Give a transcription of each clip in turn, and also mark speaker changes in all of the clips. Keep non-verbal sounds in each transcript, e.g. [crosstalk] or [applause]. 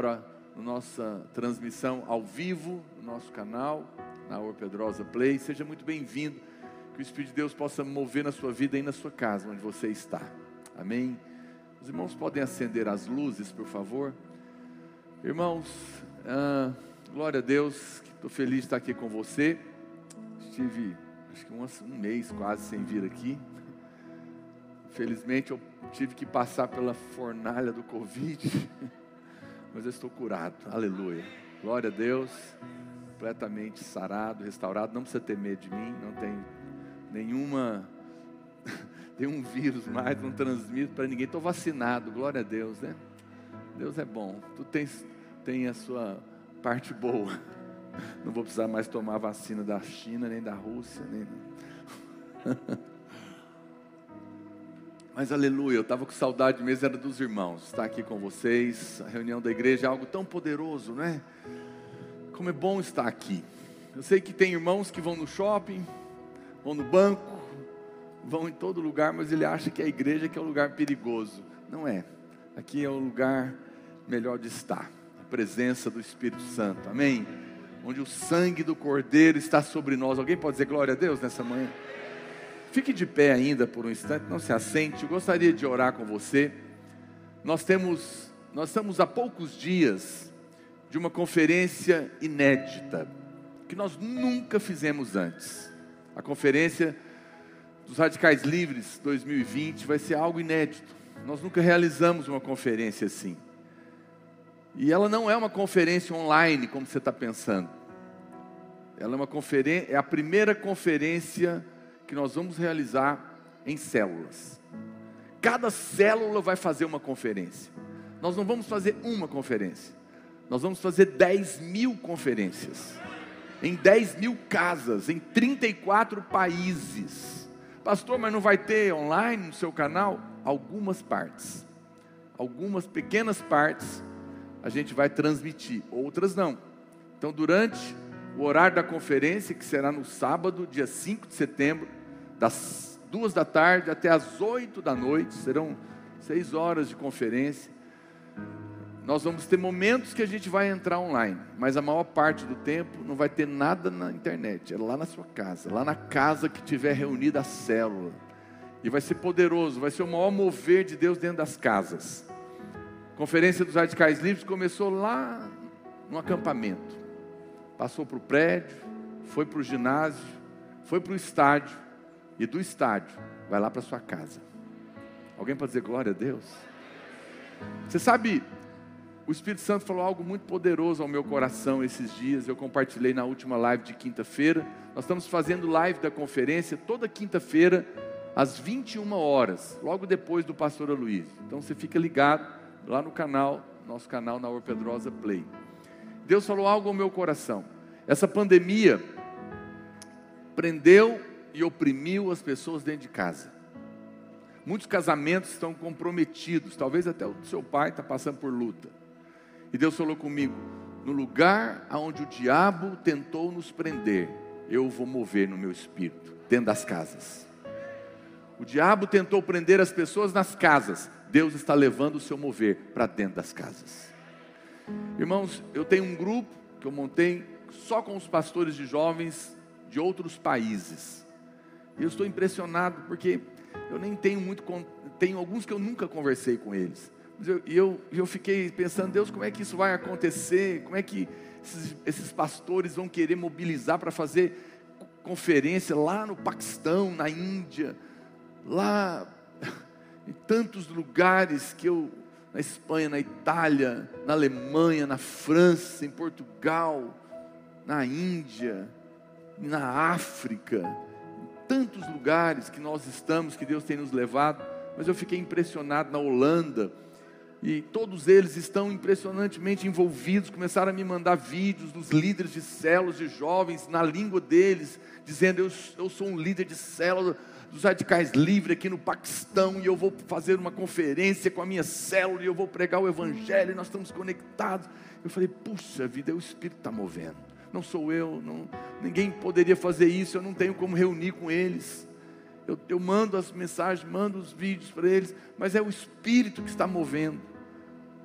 Speaker 1: agora nossa transmissão ao vivo, no nosso canal, na Or Pedrosa Play. Seja muito bem-vindo. Que o Espírito de Deus possa mover na sua vida e na sua casa, onde você está. Amém. Os irmãos podem acender as luzes, por favor. Irmãos, ah, glória a Deus, estou feliz de estar aqui com você. Estive, acho que um, um mês quase sem vir aqui. Felizmente eu tive que passar pela fornalha do Covid, [laughs] mas eu estou curado, aleluia. Glória a Deus, completamente sarado, restaurado. Não precisa ter medo de mim, não tem nenhuma, [laughs] nenhum vírus mais, não transmito para ninguém. Estou vacinado, glória a Deus, né? Deus é bom, tu tens, tem a sua parte boa. [laughs] Não vou precisar mais tomar vacina da China, nem da Rússia, nem. [laughs] Mas aleluia, eu estava com saudade mesmo, era dos irmãos, estar aqui com vocês. A reunião da igreja é algo tão poderoso, né? Como é bom estar aqui. Eu sei que tem irmãos que vão no shopping, vão no banco, vão em todo lugar, mas ele acha que a igreja que é um lugar perigoso. Não é. Aqui é o lugar melhor de estar. A presença do Espírito Santo. Amém? Onde o sangue do Cordeiro está sobre nós. Alguém pode dizer glória a Deus nessa manhã? Fique de pé ainda por um instante, não se assente. Eu gostaria de orar com você. Nós temos, nós estamos há poucos dias de uma conferência inédita que nós nunca fizemos antes. A conferência dos Radicais Livres 2020 vai ser algo inédito. Nós nunca realizamos uma conferência assim. E ela não é uma conferência online, como você está pensando. Ela é uma conferência, é a primeira conferência que nós vamos realizar em células. Cada célula vai fazer uma conferência. Nós não vamos fazer uma conferência, nós vamos fazer 10 mil conferências, em 10 mil casas, em 34 países. Pastor, mas não vai ter online no seu canal? Algumas partes, algumas pequenas partes a gente vai transmitir, outras não. Então, durante o horário da conferência, que será no sábado, dia 5 de setembro, das duas da tarde até as oito da noite, serão seis horas de conferência. Nós vamos ter momentos que a gente vai entrar online, mas a maior parte do tempo não vai ter nada na internet, é lá na sua casa, lá na casa que tiver reunida a célula. E vai ser poderoso, vai ser o maior mover de Deus dentro das casas. A conferência dos Radicais Livres começou lá no acampamento, passou para o prédio, foi para o ginásio, foi para o estádio, e do estádio vai lá para sua casa. Alguém pode dizer glória a Deus? Você sabe, o Espírito Santo falou algo muito poderoso ao meu coração esses dias. Eu compartilhei na última live de quinta-feira. Nós estamos fazendo live da conferência toda quinta-feira, às 21 horas, logo depois do pastor Luiz. Então você fica ligado lá no canal, nosso canal na Orpedrosa Play. Deus falou algo ao meu coração. Essa pandemia prendeu e oprimiu as pessoas dentro de casa. Muitos casamentos estão comprometidos, talvez até o seu pai está passando por luta. E Deus falou comigo: no lugar aonde o diabo tentou nos prender, eu vou mover no meu espírito, dentro das casas. O diabo tentou prender as pessoas nas casas, Deus está levando o seu mover para dentro das casas. Irmãos, eu tenho um grupo que eu montei só com os pastores de jovens de outros países. Eu estou impressionado porque eu nem tenho muito, tenho alguns que eu nunca conversei com eles. E eu, eu, eu fiquei pensando, Deus, como é que isso vai acontecer? Como é que esses, esses pastores vão querer mobilizar para fazer conferência lá no Paquistão, na Índia, lá [laughs] em tantos lugares que eu, na Espanha, na Itália, na Alemanha, na França, em Portugal, na Índia, na África tantos lugares que nós estamos, que Deus tem nos levado, mas eu fiquei impressionado na Holanda, e todos eles estão impressionantemente envolvidos, começaram a me mandar vídeos dos líderes de células de jovens, na língua deles, dizendo: Eu, eu sou um líder de célula dos radicais livres aqui no Paquistão, e eu vou fazer uma conferência com a minha célula, e eu vou pregar o Evangelho, e nós estamos conectados. Eu falei: Puxa vida, o Espírito está movendo não sou eu, não, ninguém poderia fazer isso, eu não tenho como reunir com eles. Eu, eu mando as mensagens, mando os vídeos para eles, mas é o Espírito que está movendo.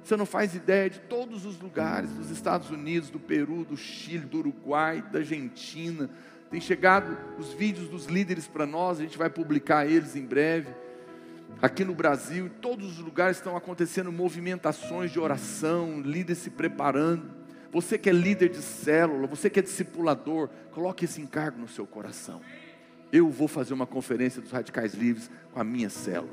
Speaker 1: Você não faz ideia de todos os lugares, dos Estados Unidos, do Peru, do Chile, do Uruguai, da Argentina. Tem chegado os vídeos dos líderes para nós, a gente vai publicar eles em breve. Aqui no Brasil, em todos os lugares estão acontecendo movimentações de oração, líderes se preparando. Você que é líder de célula, você que é discipulador, coloque esse encargo no seu coração. Eu vou fazer uma conferência dos radicais livres com a minha célula.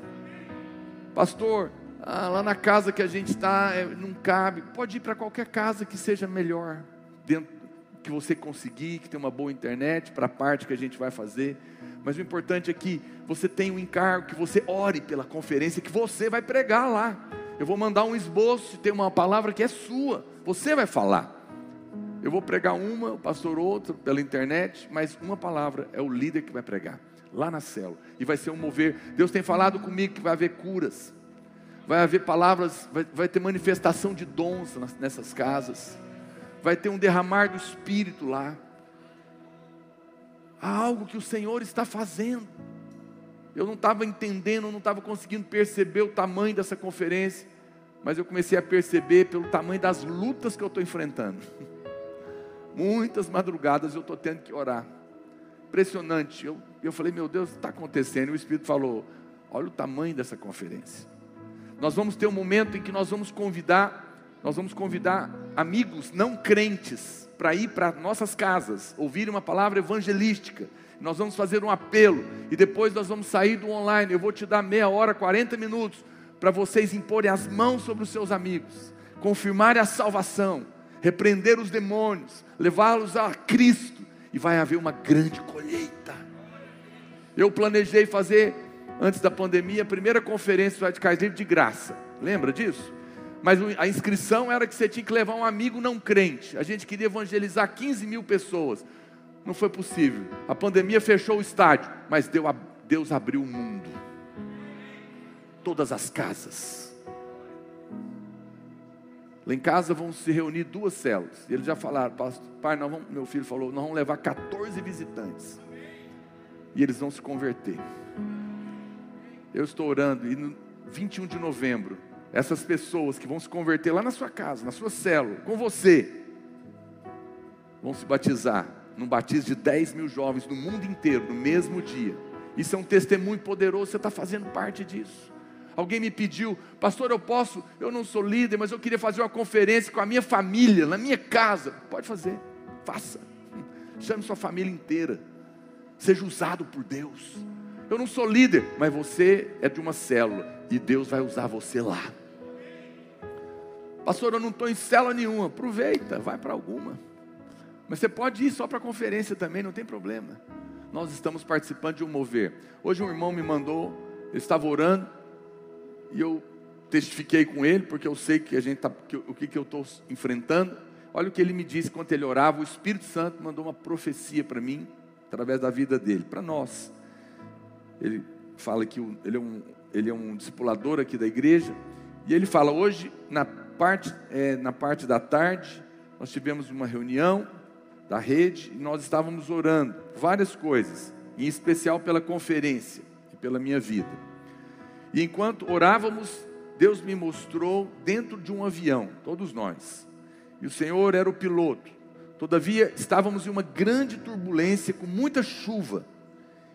Speaker 1: Pastor, ah, lá na casa que a gente está, é, não cabe. Pode ir para qualquer casa que seja melhor, dentro que você conseguir, que tem uma boa internet para a parte que a gente vai fazer. Mas o importante é que você tenha um encargo, que você ore pela conferência, que você vai pregar lá. Eu vou mandar um esboço, tem uma palavra que é sua, você vai falar. Eu vou pregar uma, o pastor outra, pela internet, mas uma palavra é o líder que vai pregar, lá na célula. E vai ser um mover. Deus tem falado comigo que vai haver curas, vai haver palavras, vai, vai ter manifestação de dons nessas casas, vai ter um derramar do Espírito lá. Há algo que o Senhor está fazendo. Eu não estava entendendo, não estava conseguindo perceber o tamanho dessa conferência, mas eu comecei a perceber pelo tamanho das lutas que eu estou enfrentando. [laughs] Muitas madrugadas eu estou tendo que orar. Impressionante. Eu, eu falei, meu Deus, está acontecendo. E o Espírito falou: olha o tamanho dessa conferência. Nós vamos ter um momento em que nós vamos convidar, nós vamos convidar amigos não crentes para ir para nossas casas, ouvir uma palavra evangelística. Nós vamos fazer um apelo e depois nós vamos sair do online. Eu vou te dar meia hora, 40 minutos para vocês imporem as mãos sobre os seus amigos, confirmarem a salvação, repreender os demônios, levá-los a Cristo e vai haver uma grande colheita. Eu planejei fazer antes da pandemia, a primeira conferência do Radicais Livre de graça. Lembra disso? Mas a inscrição era que você tinha que levar um amigo não crente. A gente queria evangelizar 15 mil pessoas. Não foi possível. A pandemia fechou o estádio, mas Deus abriu o mundo. Todas as casas. Lá em casa vão se reunir duas células. E eles já falaram, pai, nós vamos, meu filho falou, nós vamos levar 14 visitantes. E eles vão se converter eu estou orando, e no 21 de novembro, essas pessoas que vão se converter lá na sua casa, na sua célula, com você, vão se batizar num batismo de 10 mil jovens no mundo inteiro, no mesmo dia. Isso é um testemunho poderoso, você está fazendo parte disso. Alguém me pediu, pastor, eu posso, eu não sou líder, mas eu queria fazer uma conferência com a minha família, na minha casa. Pode fazer, faça. Chame sua família inteira. Seja usado por Deus. Eu não sou líder, mas você é de uma célula e Deus vai usar você lá. Pastor, eu não estou em célula nenhuma. Aproveita, vai para alguma. Mas você pode ir só para a conferência também, não tem problema. Nós estamos participando de um mover. Hoje um irmão me mandou, ele estava orando, e eu testifiquei com ele, porque eu sei que a gente tá, que, o que, que eu estou enfrentando. Olha o que ele me disse quando ele orava. O Espírito Santo mandou uma profecia para mim, através da vida dele, para nós ele fala que ele é um, ele é um discipulador aqui da igreja, e ele fala, hoje, na parte, é, na parte da tarde, nós tivemos uma reunião da rede, e nós estávamos orando, várias coisas, em especial pela conferência e pela minha vida. E enquanto orávamos, Deus me mostrou dentro de um avião, todos nós, e o Senhor era o piloto. Todavia, estávamos em uma grande turbulência, com muita chuva,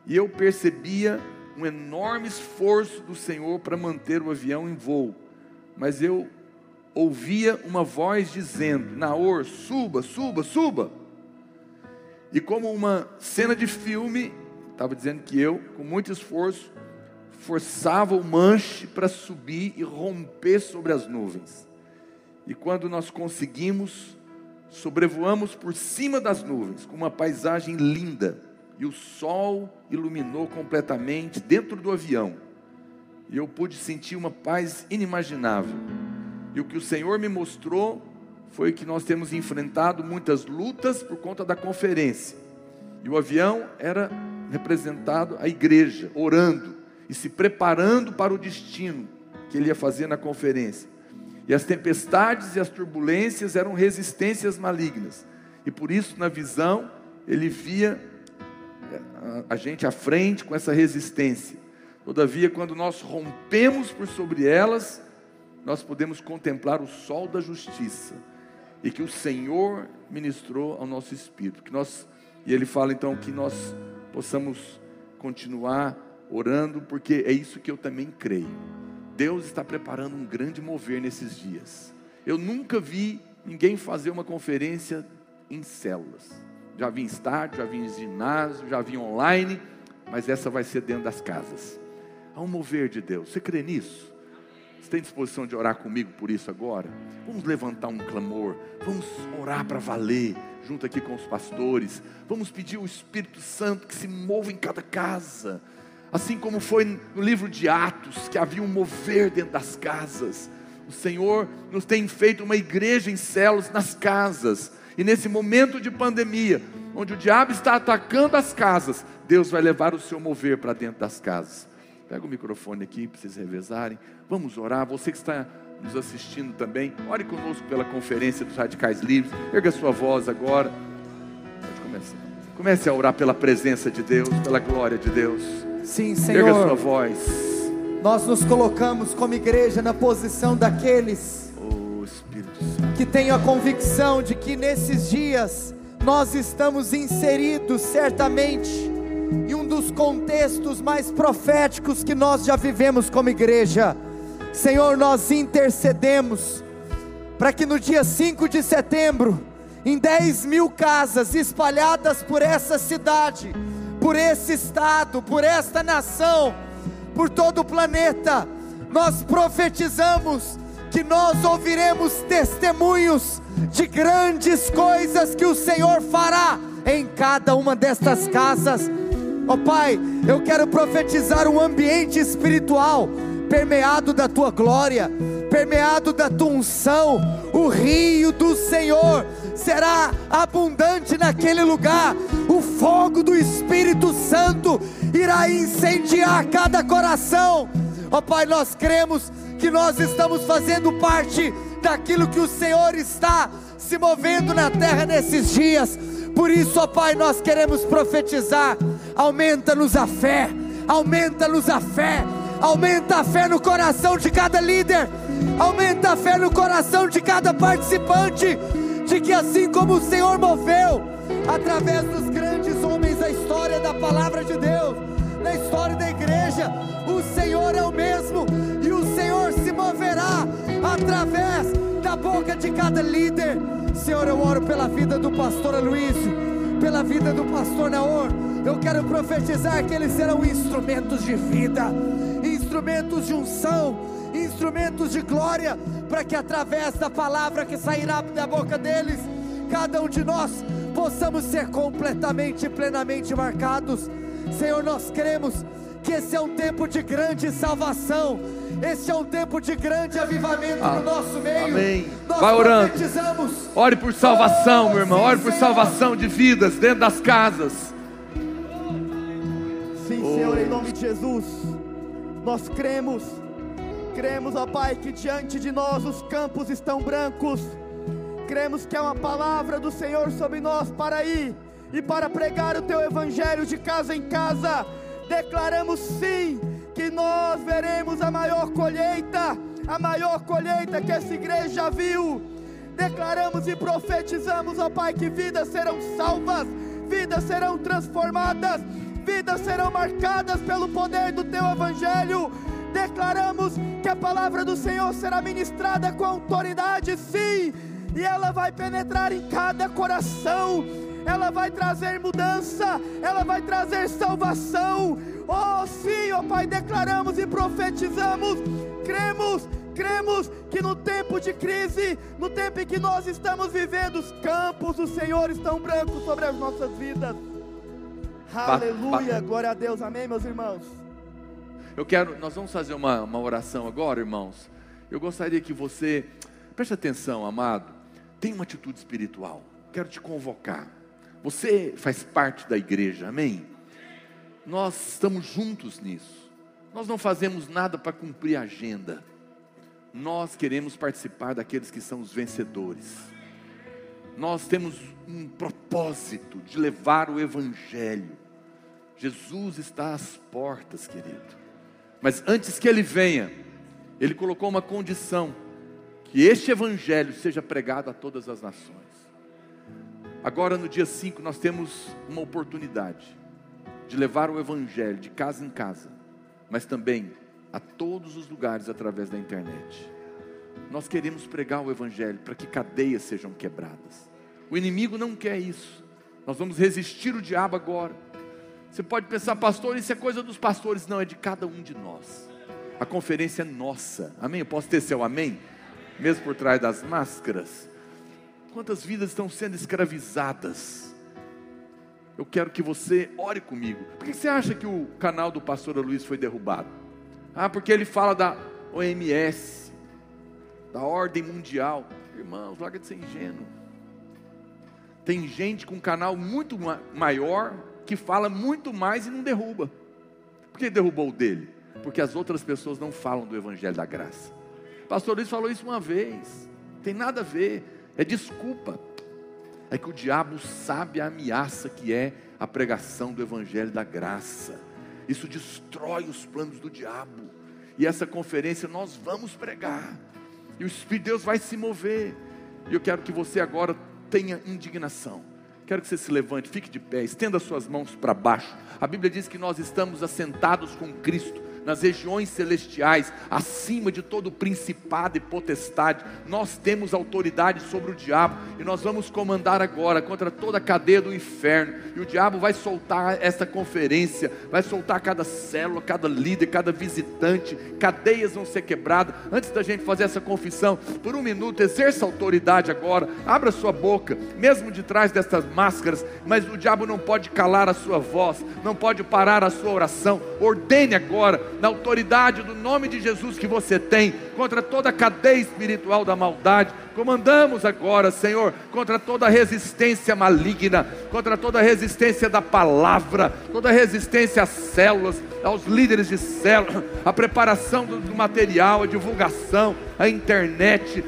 Speaker 1: e eu percebia um enorme esforço do Senhor para manter o avião em voo, mas eu ouvia uma voz dizendo: Naor, suba, suba, suba. E como uma cena de filme, estava dizendo que eu, com muito esforço, forçava o manche para subir e romper sobre as nuvens. E quando nós conseguimos, sobrevoamos por cima das nuvens, com uma paisagem linda e o sol iluminou completamente dentro do avião. E eu pude sentir uma paz inimaginável. E o que o Senhor me mostrou foi que nós temos enfrentado muitas lutas por conta da conferência. E o avião era representado a igreja, orando e se preparando para o destino que ele ia fazer na conferência. E as tempestades e as turbulências eram resistências malignas. E por isso, na visão, ele via a gente à frente com essa resistência. Todavia, quando nós rompemos por sobre elas, nós podemos contemplar o sol da justiça e que o Senhor ministrou ao nosso espírito. Que nós e ele fala então que nós possamos continuar orando, porque é isso que eu também creio. Deus está preparando um grande mover nesses dias. Eu nunca vi ninguém fazer uma conferência em células. Já vi em estádio, já vi em ginásio, já vi online, mas essa vai ser dentro das casas. Há um mover de Deus. Você crê nisso? Você tem disposição de orar comigo por isso agora? Vamos levantar um clamor, vamos orar para valer, junto aqui com os pastores. Vamos pedir o Espírito Santo que se mova em cada casa, assim como foi no livro de Atos, que havia um mover dentro das casas. O Senhor nos tem feito uma igreja em céus nas casas, e nesse momento de pandemia, onde o diabo está atacando as casas, Deus vai levar o seu mover para dentro das casas. Pega o microfone aqui para vocês revezarem. Vamos orar. Você que está nos assistindo também, ore conosco pela conferência dos Radicais Livres. Erga sua voz agora. Pode começar. Comece a orar pela presença de Deus, pela glória de Deus.
Speaker 2: Sim, Senhor.
Speaker 1: Erga sua voz.
Speaker 2: Nós nos colocamos como igreja na posição daqueles
Speaker 1: oh,
Speaker 2: que têm a convicção de que nesses dias nós estamos inseridos certamente em um dos contextos mais proféticos que nós já vivemos como igreja. Senhor, nós intercedemos para que no dia 5 de setembro, em 10 mil casas espalhadas por essa cidade, por esse estado, por esta nação, por todo o planeta, nós profetizamos que nós ouviremos testemunhos de grandes coisas que o Senhor fará em cada uma destas casas. Ó oh, Pai, eu quero profetizar um ambiente espiritual permeado da tua glória, permeado da tua unção. O rio do Senhor será abundante naquele lugar. O fogo do Espírito Santo irá incendiar cada coração. Ó oh, Pai, nós cremos que nós estamos fazendo parte daquilo que o Senhor está se movendo na terra nesses dias. Por isso, ó Pai, nós queremos profetizar. Aumenta-nos a fé, aumenta-nos a fé, aumenta a fé no coração de cada líder, aumenta a fé no coração de cada participante, de que assim como o Senhor moveu, através dos grandes homens da história da palavra de Deus, na história da igreja, o Senhor é o mesmo e o Senhor se moverá através da boca de cada líder. Senhor, eu oro pela vida do pastor Aloysio, pela vida do pastor Naor. Eu quero profetizar que eles serão instrumentos de vida, instrumentos de unção, instrumentos de glória, para que através da palavra que sairá da boca deles, cada um de nós possamos ser completamente e plenamente marcados. Senhor, nós cremos que esse é um tempo de grande salvação, esse é um tempo de grande avivamento ah, no nosso meio.
Speaker 1: Amém. Nós Vai orando. Ore por salvação, oh, meu irmão. Ore por salvação de vidas dentro das casas.
Speaker 2: Sim, oh. Senhor, em nome de Jesus. Nós cremos, cremos, ó Pai, que diante de nós os campos estão brancos. Cremos que é uma palavra do Senhor sobre nós para ir e para pregar o teu evangelho de casa em casa declaramos sim nós veremos a maior colheita, a maior colheita que essa igreja viu. Declaramos e profetizamos, ó Pai, que vidas serão salvas, vidas serão transformadas, vidas serão marcadas pelo poder do Teu Evangelho. Declaramos que a palavra do Senhor será ministrada com autoridade, sim, e ela vai penetrar em cada coração ela vai trazer mudança, ela vai trazer salvação. Oh, sim, ó oh, Pai, declaramos e profetizamos, cremos, cremos que no tempo de crise, no tempo em que nós estamos vivendo, os campos do Senhor estão brancos sobre as nossas vidas. Aleluia, glória a Deus, amém, meus irmãos.
Speaker 1: Eu quero, nós vamos fazer uma, uma oração agora, irmãos. Eu gostaria que você, preste atenção, amado, tenha uma atitude espiritual. Quero te convocar. Você faz parte da igreja, amém? Nós estamos juntos nisso. Nós não fazemos nada para cumprir a agenda. Nós queremos participar daqueles que são os vencedores. Nós temos um propósito de levar o Evangelho. Jesus está às portas, querido. Mas antes que ele venha, ele colocou uma condição: que este evangelho seja pregado a todas as nações. Agora, no dia 5, nós temos uma oportunidade de levar o evangelho de casa em casa, mas também a todos os lugares através da internet. Nós queremos pregar o evangelho para que cadeias sejam quebradas. O inimigo não quer isso. Nós vamos resistir o diabo agora. Você pode pensar, pastor, isso é coisa dos pastores. Não, é de cada um de nós. A conferência é nossa. Amém? Eu posso ter seu amém? Mesmo por trás das máscaras. Quantas vidas estão sendo escravizadas? Eu quero que você ore comigo. Por que você acha que o canal do pastor Luiz foi derrubado? Ah, porque ele fala da OMS, da ordem mundial. Irmãos, larga de ser ingênuo. Tem gente com um canal muito maior que fala muito mais e não derruba. Por que derrubou o dele? Porque as outras pessoas não falam do Evangelho da Graça. Pastor Luiz falou isso uma vez. Tem nada a ver. É desculpa. É que o diabo sabe a ameaça que é a pregação do Evangelho da Graça. Isso destrói os planos do diabo. E essa conferência nós vamos pregar. E o Espírito de Deus vai se mover. E eu quero que você agora tenha indignação. Quero que você se levante, fique de pé, estenda suas mãos para baixo. A Bíblia diz que nós estamos assentados com Cristo nas regiões celestiais, acima de todo principado e potestade. Nós temos autoridade sobre o diabo e nós vamos comandar agora contra toda a cadeia do inferno. E o diabo vai soltar esta conferência, vai soltar cada célula, cada líder, cada visitante. Cadeias vão ser quebradas. Antes da gente fazer essa confissão, por um minuto, exerça autoridade agora. Abra sua boca, mesmo de trás destas máscaras, mas o diabo não pode calar a sua voz, não pode parar a sua oração. Ordene agora na autoridade do nome de Jesus que você tem, contra toda a cadeia espiritual da maldade. Comandamos agora, Senhor, contra toda resistência maligna, contra toda resistência da palavra, toda resistência às células, aos líderes de célula, a preparação do material, a divulgação, a internet,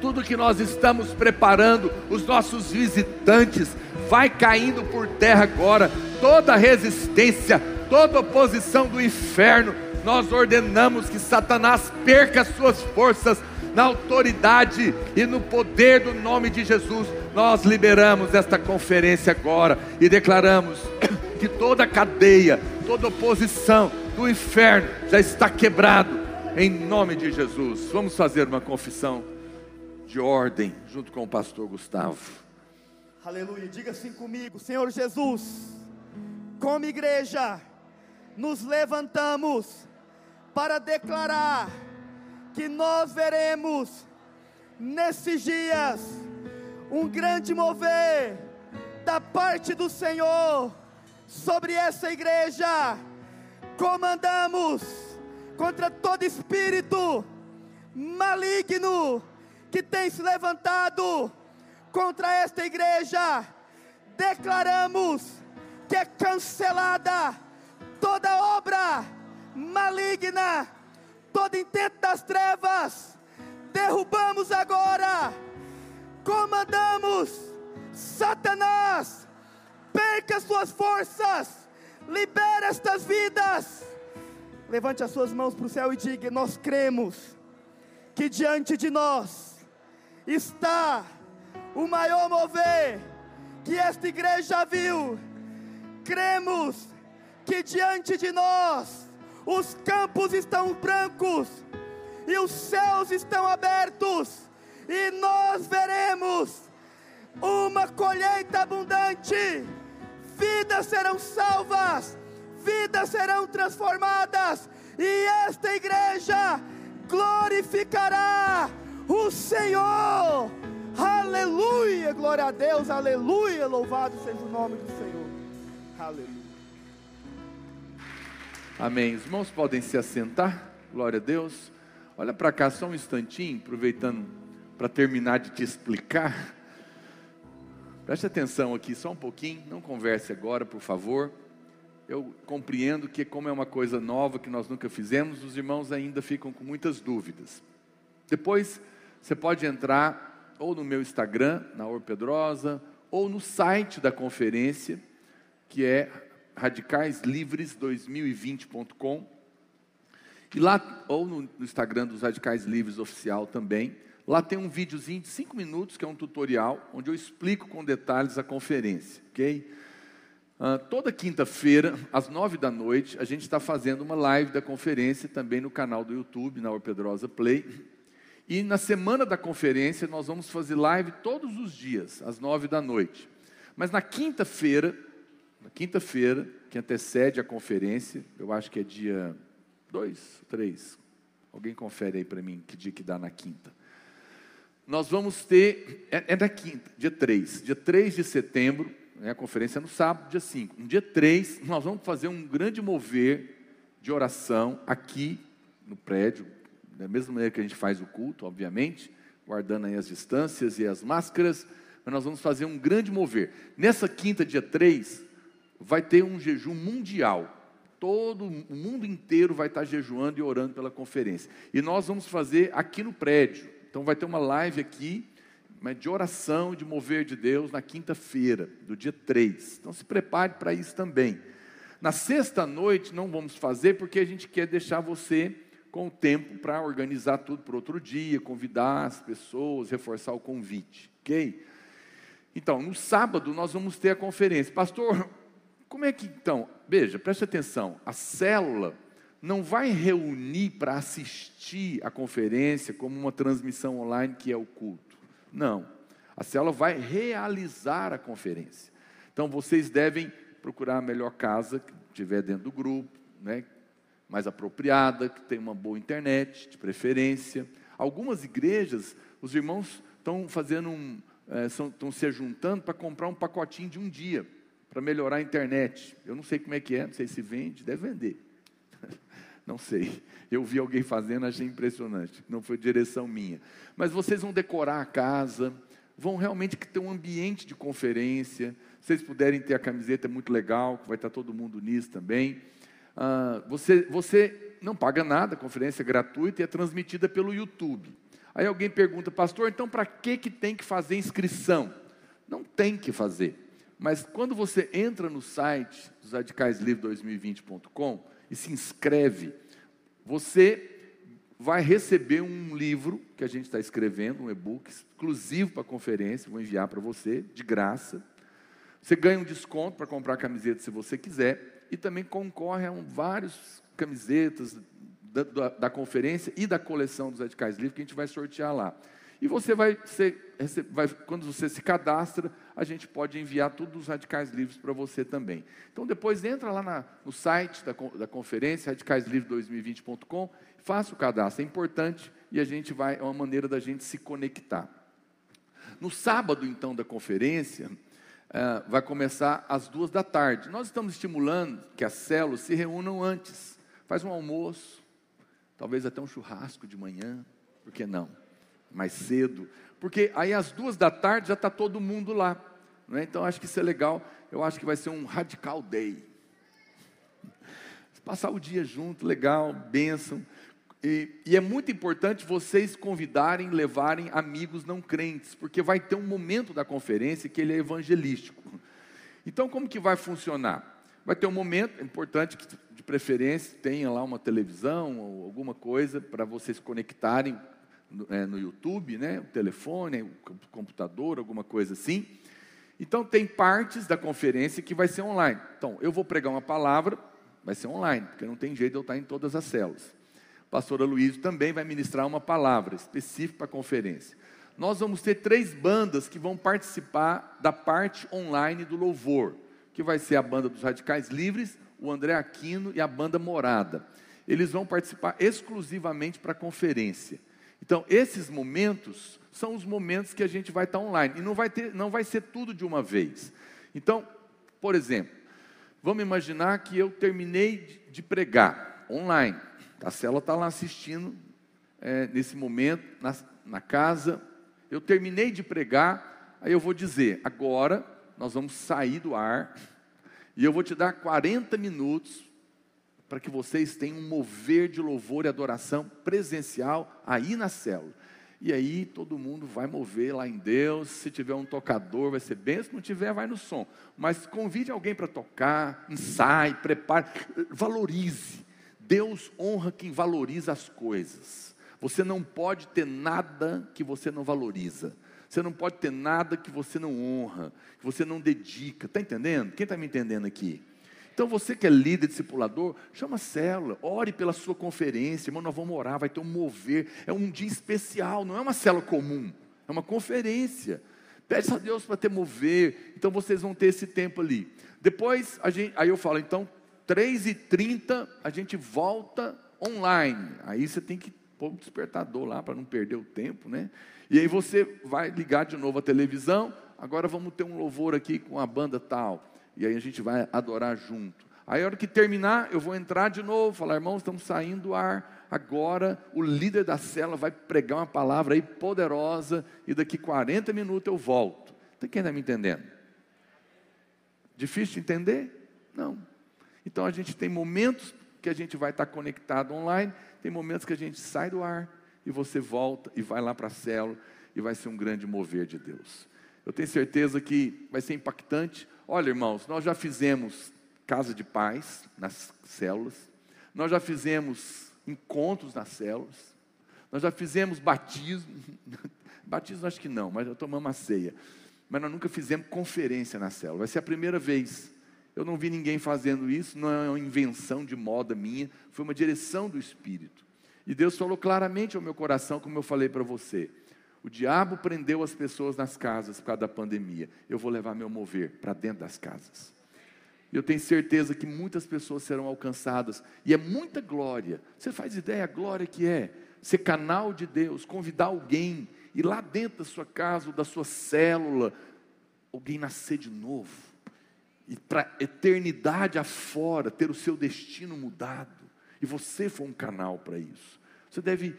Speaker 1: tudo que nós estamos preparando, os nossos visitantes, vai caindo por terra agora, toda resistência, toda oposição do inferno, nós ordenamos que Satanás perca suas forças na autoridade e no poder do nome de Jesus. Nós liberamos esta conferência agora e declaramos [coughs] que toda cadeia, toda oposição do inferno já está quebrado em nome de Jesus. Vamos fazer uma confissão de ordem junto com o pastor Gustavo.
Speaker 3: Aleluia. Diga assim comigo, Senhor Jesus, como igreja, nos levantamos para declarar que nós veremos nesses dias um grande mover da parte do Senhor sobre essa igreja. Comandamos contra todo espírito maligno que tem se levantado contra esta igreja. Declaramos que é cancelada toda obra maligna, todo intento das trevas, derrubamos agora, comandamos, Satanás, perca suas forças, libera estas vidas. Levante as suas mãos para o céu e diga: Nós cremos que diante de nós está o maior mover que esta igreja viu. Cremos que diante de nós os campos estão brancos e os céus estão abertos, e nós veremos uma colheita abundante, vidas serão salvas, vidas serão transformadas, e esta igreja glorificará o Senhor. Aleluia, glória a Deus, aleluia, louvado seja o nome do Senhor.
Speaker 1: Amém. Os irmãos podem se assentar, glória a Deus. Olha para cá só um instantinho, aproveitando para terminar de te explicar. Preste atenção aqui só um pouquinho, não converse agora, por favor. Eu compreendo que, como é uma coisa nova que nós nunca fizemos, os irmãos ainda ficam com muitas dúvidas. Depois, você pode entrar ou no meu Instagram, na Orpedrosa, ou no site da conferência, que é radicaislivres2020.com E lá, ou no Instagram dos Radicais Livres Oficial também, lá tem um videozinho de cinco minutos, que é um tutorial, onde eu explico com detalhes a conferência, ok? Uh, toda quinta-feira, às nove da noite, a gente está fazendo uma live da conferência também no canal do YouTube, na Orpedrosa Play. E na semana da conferência, nós vamos fazer live todos os dias, às nove da noite. Mas na quinta-feira, na quinta-feira, que antecede a conferência, eu acho que é dia Dois, três. Alguém confere aí para mim que dia que dá na quinta. Nós vamos ter, é, é da quinta, dia 3, dia 3 de setembro, né, a conferência é no sábado, dia 5. No dia 3, nós vamos fazer um grande mover de oração aqui no prédio, da mesma maneira que a gente faz o culto, obviamente, guardando aí as distâncias e as máscaras, mas nós vamos fazer um grande mover. Nessa quinta, dia 3, vai ter um jejum mundial todo o mundo inteiro vai estar jejuando e orando pela conferência. E nós vamos fazer aqui no prédio. Então vai ter uma live aqui, de oração, de mover de Deus na quinta-feira, do dia 3. Então se prepare para isso também. Na sexta noite não vamos fazer porque a gente quer deixar você com o tempo para organizar tudo para outro dia, convidar as pessoas, reforçar o convite, ok? Então, no sábado nós vamos ter a conferência. Pastor, como é que então? Veja, preste atenção. A célula não vai reunir para assistir a conferência como uma transmissão online que é o culto. Não. A célula vai realizar a conferência. Então vocês devem procurar a melhor casa que tiver dentro do grupo, né? mais apropriada, que tenha uma boa internet, de preferência. Algumas igrejas, os irmãos estão fazendo um, é, são, estão se juntando para comprar um pacotinho de um dia para melhorar a internet. Eu não sei como é que é, não sei se vende, deve vender. [laughs] Não sei. Eu vi alguém fazendo, achei impressionante. Não foi direção minha. Mas vocês vão decorar a casa, vão realmente ter um ambiente de conferência. Se vocês puderem ter a camiseta, é muito legal, vai estar todo mundo nisso também. Ah, você, você não paga nada, a conferência é gratuita e é transmitida pelo YouTube. Aí alguém pergunta, pastor, então para que, que tem que fazer inscrição? Não tem que fazer. Mas quando você entra no site dos radicaislivre2020.com e se inscreve, você vai receber um livro que a gente está escrevendo, um e-book exclusivo para a conferência, vou enviar para você, de graça. Você ganha um desconto para comprar camiseta se você quiser, e também concorre a um, vários camisetas da, da, da, conferência e da coleção dos Radicais Livres que a gente vai sortear lá. E você vai ser, vai, quando você se cadastra, a gente pode enviar todos os radicais livres para você também. Então depois entra lá na, no site da, da conferência, radicaislivre2020.com, faça o cadastro, é importante e a gente vai, é uma maneira da gente se conectar. No sábado, então, da conferência, uh, vai começar às duas da tarde. Nós estamos estimulando que as células se reúnam antes. Faz um almoço, talvez até um churrasco de manhã, por que não? Mais cedo, porque aí às duas da tarde já está todo mundo lá. Né? Então acho que isso é legal. Eu acho que vai ser um radical day. [laughs] Passar o dia junto, legal, bênção. E, e, é muito importante vocês convidarem, levarem amigos não crentes, porque vai ter um momento da conferência que ele é evangelístico. Então, como que vai funcionar? Vai ter um momento, é importante que, de preferência, tenha lá uma televisão ou alguma coisa para vocês conectarem no, é, no YouTube, né? o telefone, o computador, alguma coisa assim. Então, tem partes da conferência que vai ser online. Então, eu vou pregar uma palavra, vai ser online, porque não tem jeito de eu estar em todas as células. A pastora Luiz também vai ministrar uma palavra específica para a conferência. Nós vamos ter três bandas que vão participar da parte online do louvor, que vai ser a banda dos Radicais Livres, o André Aquino e a banda Morada. Eles vão participar exclusivamente para a conferência. Então, esses momentos são os momentos que a gente vai estar online. E não vai, ter, não vai ser tudo de uma vez. Então, por exemplo, vamos imaginar que eu terminei de pregar online. A célula está lá assistindo é, nesse momento, na, na casa. Eu terminei de pregar, aí eu vou dizer: agora nós vamos sair do ar e eu vou te dar 40 minutos para que vocês tenham um mover de louvor e adoração presencial aí na célula. E aí todo mundo vai mover lá em Deus. Se tiver um tocador, vai ser bem. Se não tiver, vai no som. Mas convide alguém para tocar, ensaie, prepare, valorize. Deus honra quem valoriza as coisas. Você não pode ter nada que você não valoriza. Você não pode ter nada que você não honra, que você não dedica. Está entendendo? Quem está me entendendo aqui? Então você que é líder, discipulador, chama a célula, ore pela sua conferência, irmão, nós vamos orar, vai ter um mover, é um dia especial, não é uma célula comum, é uma conferência. Pede a Deus para ter mover, então vocês vão ter esse tempo ali. Depois, gente, aí eu falo, então, 3h30 a gente volta online. Aí você tem que pôr o despertador lá para não perder o tempo, né? E aí você vai ligar de novo a televisão, agora vamos ter um louvor aqui com a banda tal e aí a gente vai adorar junto. Aí a hora que terminar, eu vou entrar de novo, falar, irmãos, estamos saindo do ar. Agora o líder da cela vai pregar uma palavra aí poderosa e daqui 40 minutos eu volto. Tem quem está me entendendo? Difícil de entender? Não. Então a gente tem momentos que a gente vai estar conectado online, tem momentos que a gente sai do ar e você volta e vai lá para a célula e vai ser um grande mover de Deus. Eu tenho certeza que vai ser impactante. Olha, irmãos, nós já fizemos casa de paz nas células, nós já fizemos encontros nas células, nós já fizemos batismo, [laughs] batismo acho que não, mas eu tomamos uma ceia, mas nós nunca fizemos conferência na célula, vai ser a primeira vez. Eu não vi ninguém fazendo isso, não é uma invenção de moda minha, foi uma direção do Espírito. E Deus falou claramente ao meu coração, como eu falei para você. O diabo prendeu as pessoas nas casas por causa da pandemia. Eu vou levar meu mover para dentro das casas. Eu tenho certeza que muitas pessoas serão alcançadas. E é muita glória. Você faz ideia a glória que é ser canal de Deus, convidar alguém, ir lá dentro da sua casa ou da sua célula, alguém nascer de novo. E para eternidade afora, ter o seu destino mudado. E você foi um canal para isso. Você deve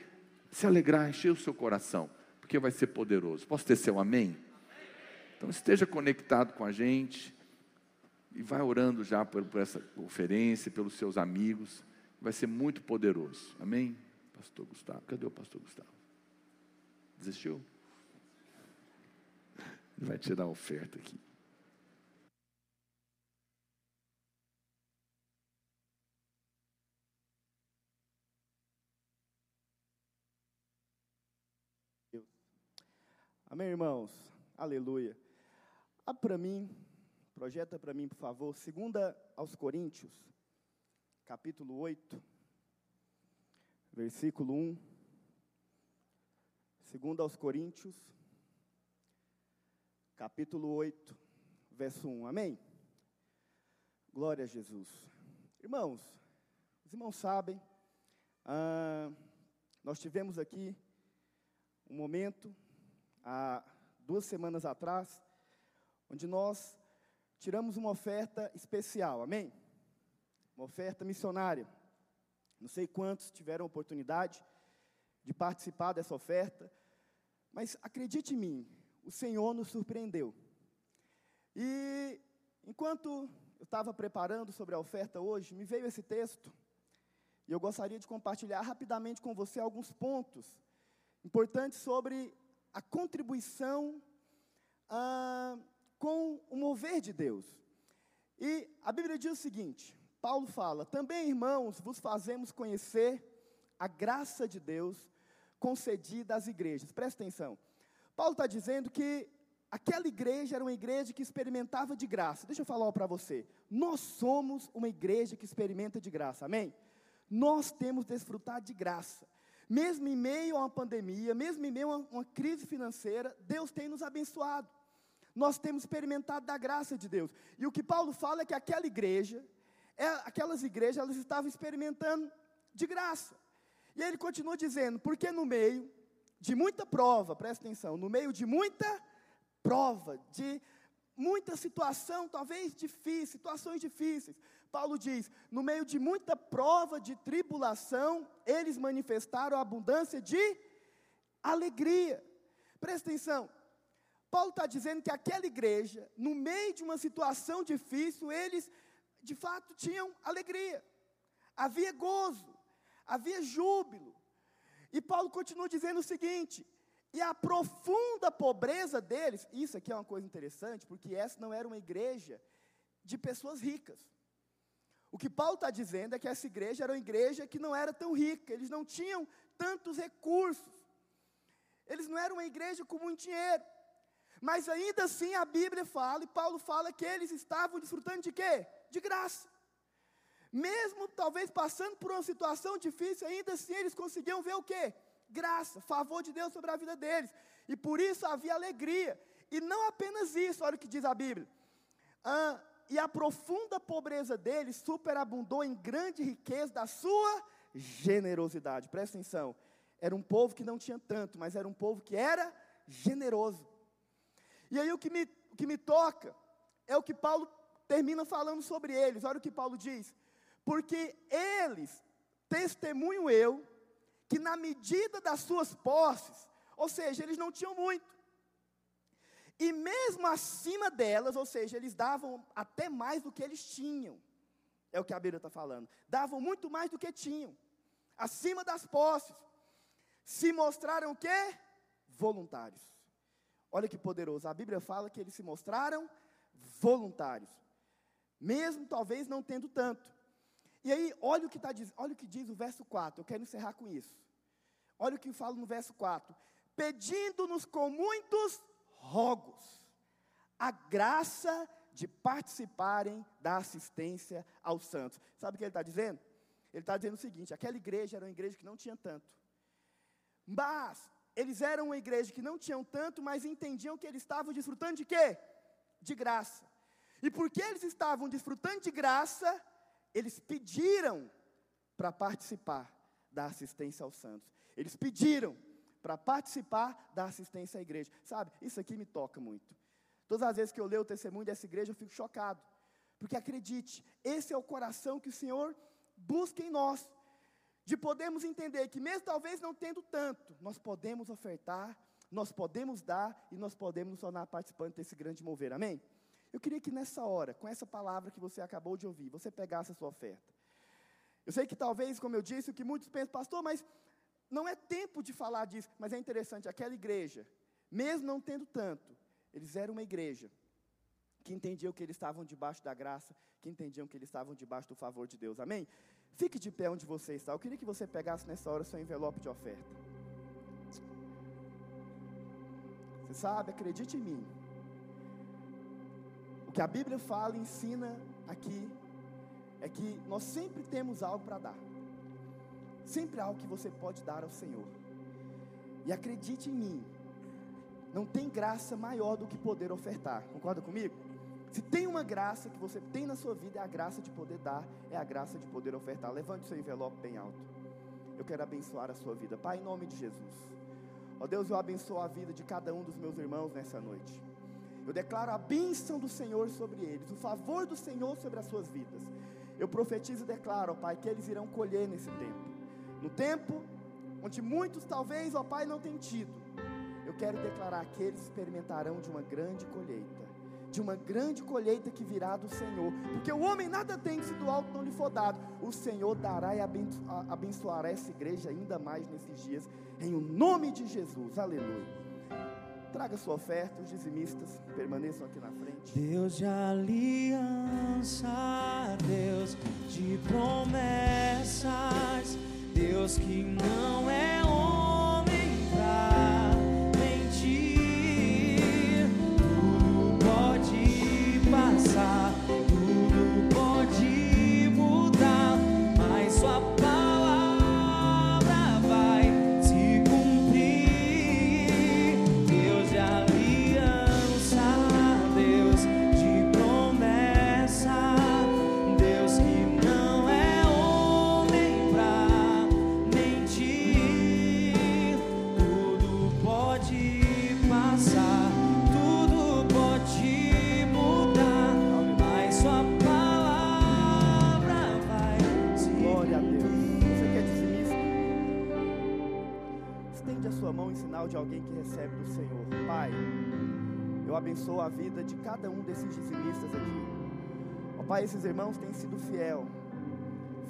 Speaker 1: se alegrar, encher o seu coração porque vai ser poderoso. Posso ter seu amém? Então esteja conectado com a gente e vai orando já por, por essa conferência, pelos seus amigos. Vai ser muito poderoso. Amém? Pastor Gustavo. Cadê o pastor Gustavo? Desistiu? Ele vai tirar a oferta aqui.
Speaker 3: Amém, irmãos? Aleluia. Há para mim, projeta para mim, por favor, segunda aos Coríntios, capítulo 8, versículo 1. Segunda aos Coríntios, capítulo 8, verso 1. Amém? Glória a Jesus. Irmãos, os irmãos sabem, ah, nós tivemos aqui um momento há duas semanas atrás, onde nós tiramos uma oferta especial, amém? Uma oferta missionária. Não sei quantos tiveram oportunidade de participar dessa oferta, mas acredite em mim, o Senhor nos surpreendeu. E enquanto eu estava preparando sobre a oferta hoje, me veio esse texto, e eu gostaria de compartilhar rapidamente com você alguns pontos importantes sobre a contribuição ah, com o mover de Deus. E a Bíblia diz o seguinte: Paulo fala, também irmãos, vos fazemos conhecer a graça de Deus concedida às igrejas. Presta atenção. Paulo está dizendo que aquela igreja era uma igreja que experimentava de graça. Deixa eu falar para você. Nós somos uma igreja que experimenta de graça, amém? Nós temos desfrutado de graça. Mesmo em meio a uma pandemia, mesmo em meio a uma crise financeira, Deus tem nos abençoado. Nós temos experimentado da graça de Deus. E o que Paulo fala é que aquela igreja, é, aquelas igrejas, elas estavam experimentando de graça. E ele continua dizendo, porque no meio de muita prova, presta atenção, no meio de muita prova, de muita situação, talvez difícil, situações difíceis, Paulo diz: no meio de muita prova de tribulação, eles manifestaram a abundância de alegria. Presta atenção. Paulo está dizendo que aquela igreja, no meio de uma situação difícil, eles de fato tinham alegria, havia gozo, havia júbilo. E Paulo continua dizendo o seguinte: e a profunda pobreza deles, isso aqui é uma coisa interessante, porque essa não era uma igreja de pessoas ricas. O que Paulo está dizendo é que essa igreja era uma igreja que não era tão rica, eles não tinham tantos recursos, eles não eram uma igreja com muito dinheiro, mas ainda assim a Bíblia fala, e Paulo fala que eles estavam desfrutando de quê? De graça. Mesmo talvez passando por uma situação difícil, ainda assim eles conseguiam ver o quê? Graça, favor de Deus sobre a vida deles. E por isso havia alegria. E não apenas isso, olha o que diz a Bíblia. Ah, e a profunda pobreza deles superabundou em grande riqueza da sua generosidade. Presta atenção. Era um povo que não tinha tanto, mas era um povo que era generoso. E aí o que me, o que me toca é o que Paulo termina falando sobre eles. Olha o que Paulo diz. Porque eles testemunho eu que na medida das suas posses, ou seja, eles não tinham muito. E mesmo acima delas, ou seja, eles davam até mais do que eles tinham. É o que a Bíblia está falando. Davam muito mais do que tinham. Acima das posses. Se mostraram o quê? Voluntários. Olha que poderoso. A Bíblia fala que eles se mostraram voluntários. Mesmo talvez não tendo tanto. E aí, olha o que, tá, olha o que diz o verso 4. Eu quero encerrar com isso. Olha o que fala no verso 4. Pedindo-nos com muitos rogos a graça de participarem da assistência aos santos. Sabe o que ele está dizendo? Ele está dizendo o seguinte: aquela igreja era uma igreja que não tinha tanto. Mas eles eram uma igreja que não tinham tanto, mas entendiam que eles estavam desfrutando de quê? De graça. E porque eles estavam desfrutando de graça, eles pediram para participar da assistência aos santos. Eles pediram para participar da assistência à igreja. Sabe, isso aqui me toca muito. Todas as vezes que eu leio o testemunho dessa igreja, eu fico chocado. Porque acredite, esse é o coração que o Senhor busca em nós. De podermos entender que, mesmo talvez não tendo tanto, nós podemos ofertar, nós podemos dar e nós podemos nos tornar participantes desse grande mover. Amém? Eu queria que nessa hora, com essa palavra que você acabou de ouvir, você pegasse a sua oferta. Eu sei que talvez, como eu disse, o que muitos pensam, pastor, mas não é tempo de falar disso, mas é interessante, aquela igreja, mesmo não tendo tanto, eles eram uma igreja que entendiam que eles estavam debaixo da graça, que entendiam que eles estavam debaixo do favor de Deus. Amém? Fique de pé onde você está. Eu queria que você pegasse nessa hora seu envelope de oferta. Você sabe, acredite em mim. O que a Bíblia fala e ensina aqui é que nós sempre temos algo para dar. Sempre algo que você pode dar ao Senhor. E acredite em mim, não tem graça maior do que poder ofertar. Concorda comigo? Se tem uma graça que você tem na sua vida, é a graça de poder dar, é a graça de poder ofertar. Levante seu envelope bem alto. Eu quero abençoar a sua vida. Pai, em nome de Jesus. Ó Deus, eu abençoo a vida de cada um dos meus irmãos nessa noite. Eu declaro a bênção do Senhor sobre eles, o favor do Senhor sobre as suas vidas. Eu profetizo e declaro, ó Pai, que eles irão colher nesse tempo. No tempo onde muitos talvez, ó Pai, não tenham tido. Eu quero declarar que eles experimentarão de uma grande colheita. De uma grande colheita que virá do Senhor. Porque o homem nada tem se do alto não lhe for dado. O Senhor dará e abençoará essa igreja ainda mais nesses dias. Em o nome de Jesus. Aleluia. Traga sua oferta, os dizimistas permaneçam aqui na frente.
Speaker 4: Deus de aliança, Deus de promessas, Deus que não
Speaker 3: abençoa a vida de cada um desses dizimistas aqui. Ó Pai, esses irmãos têm sido fiel,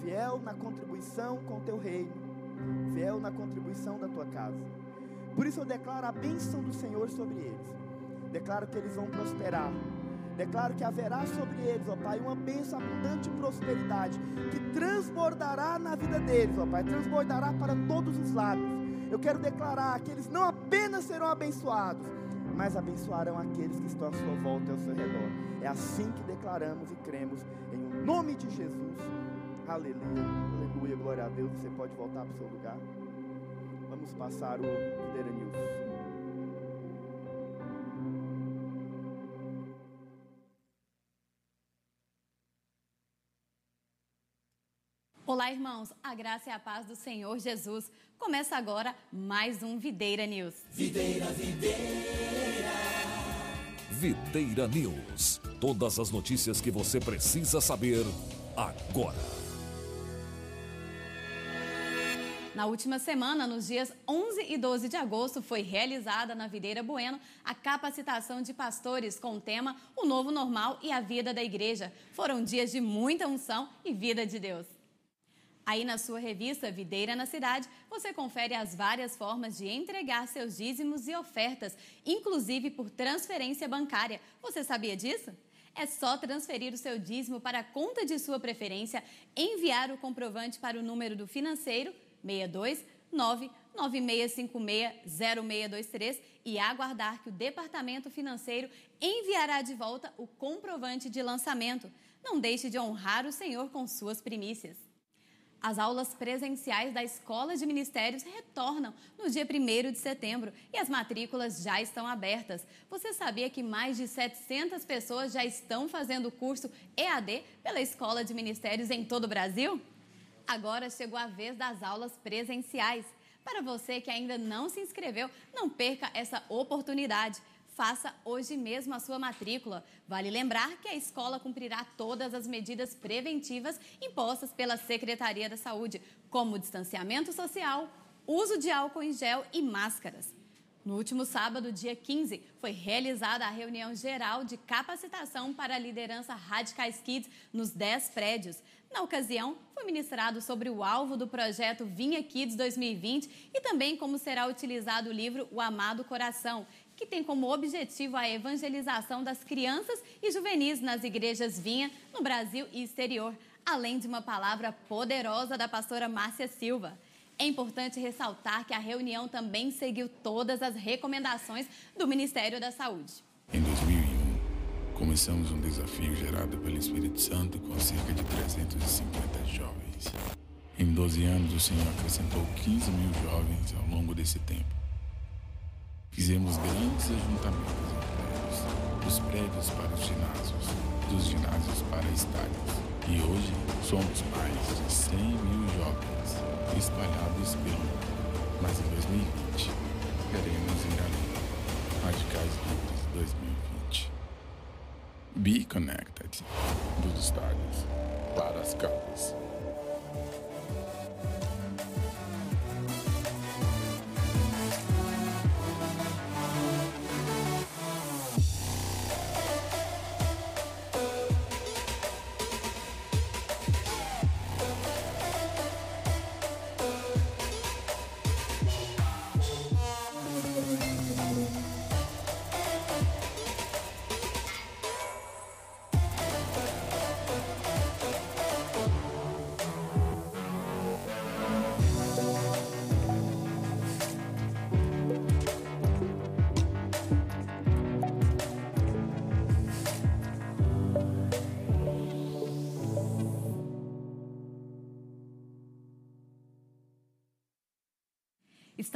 Speaker 3: fiel na contribuição com o teu reino, fiel na contribuição da tua casa. Por isso eu declaro a bênção do Senhor sobre eles. Declaro que eles vão prosperar. Declaro que haverá sobre eles, ó Pai, uma bênção abundante de prosperidade, que transbordará na vida deles, ó Pai, transbordará para todos os lados. Eu quero declarar que eles não apenas serão abençoados, mas abençoarão aqueles que estão à sua volta e ao seu redor. É assim que declaramos e cremos, em nome de Jesus. Aleluia, aleluia, glória a Deus. Você pode voltar para o seu lugar. Vamos passar o Videira News.
Speaker 5: Olá, irmãos. A graça e a paz do Senhor Jesus. Começa agora mais um Videira News.
Speaker 6: Videira, videira. Videira News. Todas as notícias que você precisa saber agora.
Speaker 5: Na última semana, nos dias 11 e 12 de agosto, foi realizada na Videira Bueno a capacitação de pastores com o tema O Novo Normal e a Vida da Igreja. Foram dias de muita unção e vida de Deus. Aí na sua revista Videira na Cidade, você confere as várias formas de entregar seus dízimos e ofertas, inclusive por transferência bancária. Você sabia disso? É só transferir o seu dízimo para a conta de sua preferência, enviar o comprovante para o número do financeiro 62 996560623 e aguardar que o departamento financeiro enviará de volta o comprovante de lançamento. Não deixe de honrar o Senhor com suas primícias. As aulas presenciais da Escola de Ministérios retornam no dia 1 de setembro e as matrículas já estão abertas. Você sabia que mais de 700 pessoas já estão fazendo o curso EAD pela Escola de Ministérios em todo o Brasil? Agora chegou a vez das aulas presenciais. Para você que ainda não se inscreveu, não perca essa oportunidade faça hoje mesmo a sua matrícula. Vale lembrar que a escola cumprirá todas as medidas preventivas impostas pela Secretaria da Saúde, como distanciamento social, uso de álcool em gel e máscaras. No último sábado, dia 15, foi realizada a reunião geral de capacitação para a liderança Radicais Kids nos 10 prédios. Na ocasião, foi ministrado sobre o alvo do projeto Vinha Kids 2020 e também como será utilizado o livro O Amado Coração, que tem como objetivo a evangelização das crianças e juvenis nas igrejas Vinha, no Brasil e exterior, além de uma palavra poderosa da pastora Márcia Silva. É importante ressaltar que a reunião também seguiu todas as recomendações do Ministério da Saúde.
Speaker 7: Em 2001, começamos um desafio gerado pelo Espírito Santo com cerca de 350 jovens. Em 12 anos, o Senhor acrescentou 15 mil jovens ao longo desse tempo. Fizemos grandes ajuntamentos em prédios, dos prédios para os ginásios, dos ginásios para estádios. E hoje somos mais de 100 mil jovens espalhados pelo mundo. Mas em 2020 queremos ir além. Radicais Livres 2020. Be Connected. Dos estádios para as casas.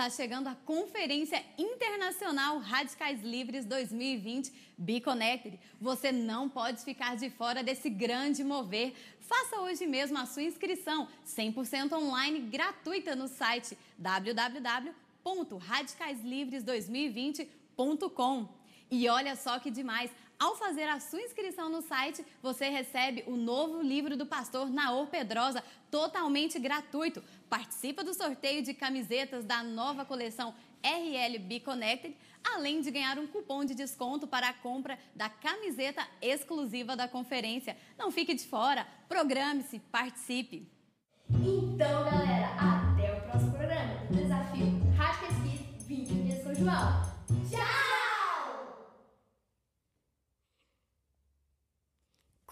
Speaker 5: Está chegando a Conferência Internacional Radicais Livres 2020 Be Connected. Você não pode ficar de fora desse grande mover. Faça hoje mesmo a sua inscrição 100% online gratuita no site www.radicaislivres2020.com. E olha só que demais! Ao fazer a sua inscrição no site, você recebe o novo livro do pastor Naor Pedrosa, totalmente gratuito. Participa do sorteio de camisetas da nova coleção RL Be Connected, além de ganhar um cupom de desconto para a compra da camiseta exclusiva da conferência. Não fique de fora, programe-se, participe.
Speaker 8: Então, galera, até o próximo programa. Desafio Rádio Kids 20 dias com João. Tchau!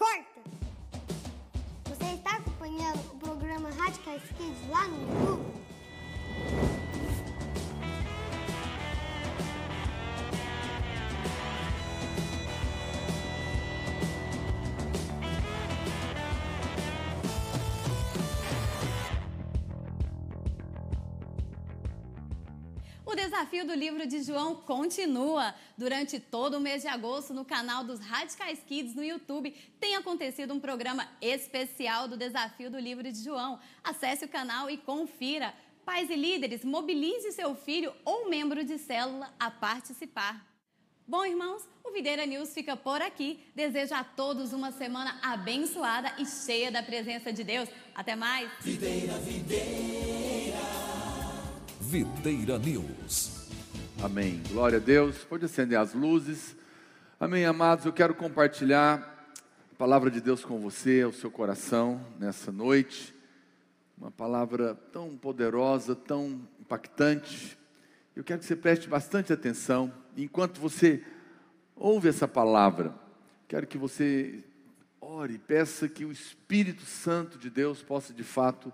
Speaker 8: Corta!
Speaker 9: Você está acompanhando o programa Radicais Kids lá no YouTube?
Speaker 5: Desafio do livro de João continua. Durante todo o mês de agosto, no canal dos Radicais Kids no YouTube, tem acontecido um programa especial do desafio do livro de João. Acesse o canal e confira. Pais e líderes, mobilize seu filho ou membro de célula a participar. Bom, irmãos, o Videira News fica por aqui. Desejo a todos uma semana abençoada e cheia da presença de Deus. Até mais!
Speaker 6: Videira News.
Speaker 1: Amém. Glória a Deus. Pode acender as luzes. Amém, amados. Eu quero compartilhar a palavra de Deus com você, ao seu coração, nessa noite. Uma palavra tão poderosa, tão impactante. Eu quero que você preste bastante atenção. Enquanto você ouve essa palavra, quero que você ore, peça que o Espírito Santo de Deus possa de fato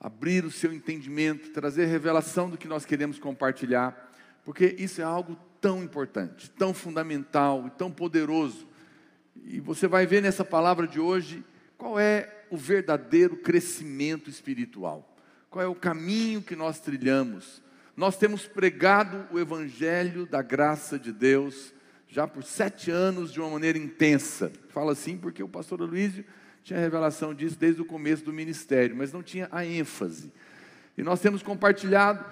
Speaker 1: abrir o seu entendimento, trazer revelação do que nós queremos compartilhar, porque isso é algo tão importante, tão fundamental e tão poderoso. E você vai ver nessa palavra de hoje qual é o verdadeiro crescimento espiritual, qual é o caminho que nós trilhamos. Nós temos pregado o Evangelho da graça de Deus já por sete anos de uma maneira intensa. Fala assim porque o pastor Aloysio tinha revelação disso desde o começo do ministério, mas não tinha a ênfase. E nós temos compartilhado,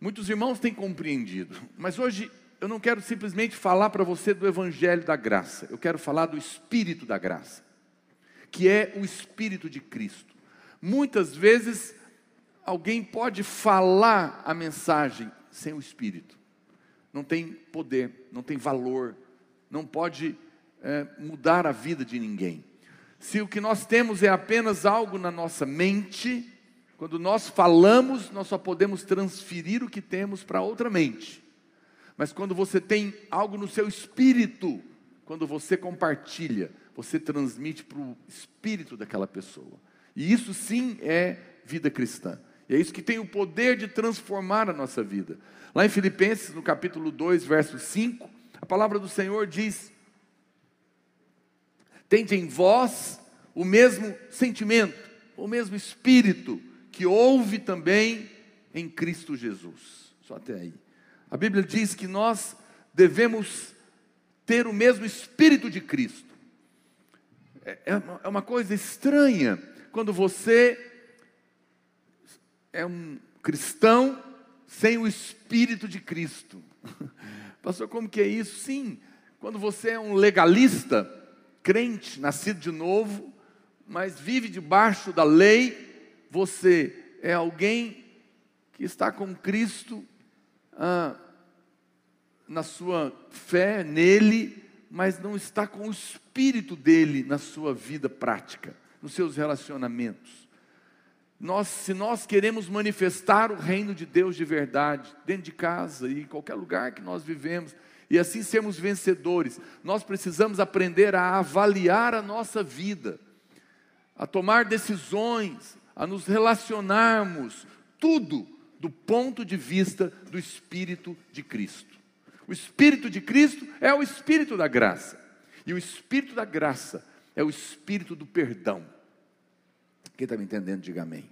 Speaker 1: muitos irmãos têm compreendido, mas hoje eu não quero simplesmente falar para você do Evangelho da graça, eu quero falar do Espírito da graça, que é o Espírito de Cristo. Muitas vezes alguém pode falar a mensagem sem o Espírito, não tem poder, não tem valor, não pode é, mudar a vida de ninguém. Se o que nós temos é apenas algo na nossa mente, quando nós falamos, nós só podemos transferir o que temos para outra mente. Mas quando você tem algo no seu espírito, quando você compartilha, você transmite para o espírito daquela pessoa. E isso sim é vida cristã. E é isso que tem o poder de transformar a nossa vida. Lá em Filipenses, no capítulo 2, verso 5, a palavra do Senhor diz: Tende em vós o mesmo sentimento, o mesmo espírito que houve também em Cristo Jesus. Só até aí. A Bíblia diz que nós devemos ter o mesmo espírito de Cristo. É, é é uma coisa estranha quando você é um cristão sem o espírito de Cristo. [laughs] Pastor, como que é isso? Sim, quando você é um legalista, crente, nascido de novo, mas vive debaixo da lei, você é alguém que está com Cristo ah, na sua fé nele, mas não está com o espírito dele na sua vida prática, nos seus relacionamentos. Nós, se nós queremos manifestar o reino de Deus de verdade, dentro de casa e em qualquer lugar que nós vivemos, e assim sermos vencedores, nós precisamos aprender a avaliar a nossa vida, a tomar decisões, a nos relacionarmos, tudo do ponto de vista do Espírito de Cristo. O Espírito de Cristo é o Espírito da graça, e o Espírito da graça é o Espírito do perdão. Quem está me entendendo, diga amém.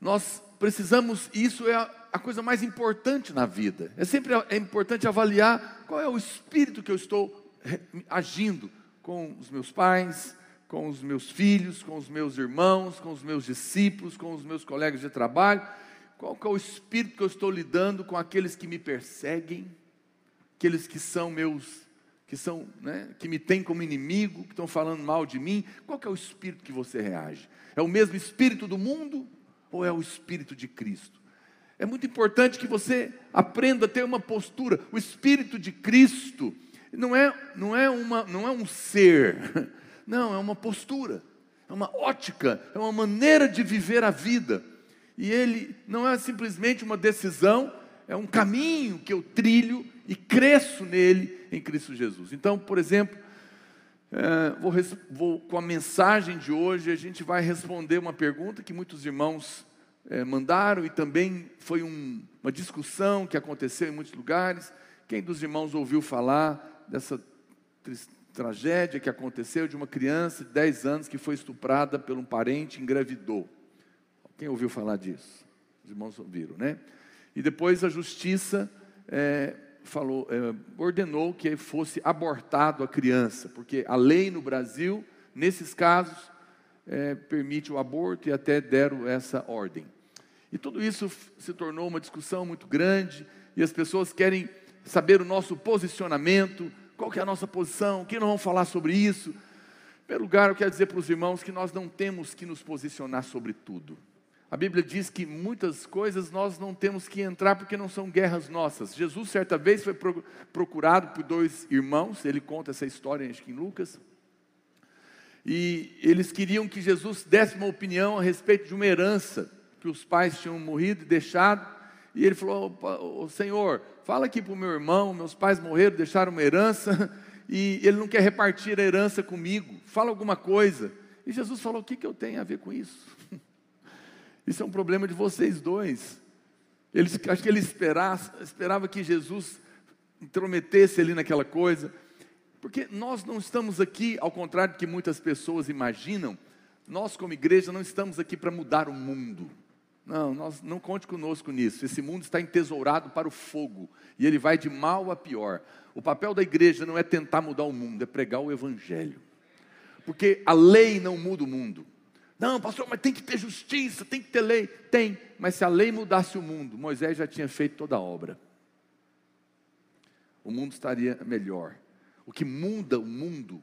Speaker 1: Nós precisamos, isso é a, a coisa mais importante na vida. É sempre é importante avaliar qual é o espírito que eu estou agindo com os meus pais, com os meus filhos, com os meus irmãos, com os meus discípulos, com os meus colegas de trabalho. Qual é o espírito que eu estou lidando com aqueles que me perseguem, aqueles que são meus, que são, né, que me têm como inimigo, que estão falando mal de mim? Qual é o espírito que você reage? É o mesmo espírito do mundo ou é o espírito de Cristo? É muito importante que você aprenda a ter uma postura. O Espírito de Cristo não é, não é, uma, não é um ser, [laughs] não, é uma postura, é uma ótica, é uma maneira de viver a vida. E ele não é simplesmente uma decisão, é um caminho que eu trilho e cresço nele em Cristo Jesus. Então, por exemplo, É, vou, vou- com a mensagem de hoje, a gente vai responder uma pergunta que muitos irmãos é, mandaram e também foi um- uma discussão que aconteceu em muitos lugares. Quem dos irmãos ouviu falar dessa tragédia que aconteceu de uma criança de 10 anos que foi estuprada por um parente e engravidou? Quem ouviu falar disso? Os irmãos ouviram, né? E depois a justiça é, falou, é, ordenou que fosse abortado a criança, porque a lei no Brasil, nesses casos, é, permite o aborto e até deram essa ordem. E tudo isso se tornou uma discussão muito grande e as pessoas querem saber o nosso posicionamento, qual que é a nossa posição, o que nós vamos falar sobre isso. Em primeiro lugar, eu quero dizer para os irmãos que nós não temos que nos posicionar sobre tudo. A Bíblia diz que muitas coisas nós não temos que entrar porque não são guerras nossas. Jesus, certa vez, foi pro- procurado por dois irmãos, ele conta essa história, acho que em Lucas, e eles queriam que Jesus desse uma opinião a respeito de uma herança que os pais tinham morrido e deixado. E ele falou: "Opa, ô, Senhor, fala aqui para o meu irmão, meus pais morreram, deixaram uma herança, [laughs] e ele não quer repartir a herança comigo. Fala alguma coisa. E Jesus falou: O que, que eu tenho a ver com isso? Isso é um problema de vocês dois. Eles, acho que ele esperasse, esperava que Jesus intrometesse ali naquela coisa. Porque nós não estamos aqui, ao contrário do que muitas pessoas imaginam, nós como igreja não estamos aqui para mudar o mundo. Não, nós, não conte conosco nisso. Esse mundo está entesourado para o fogo e ele vai de mal a pior. O papel da igreja não é tentar mudar o mundo, é pregar o evangelho. Porque a lei não muda o mundo. Não, pastor, mas tem que ter justiça, tem que ter lei. Tem, mas se a lei mudasse o mundo, Moisés já tinha feito toda a obra. O mundo estaria melhor. O que muda o mundo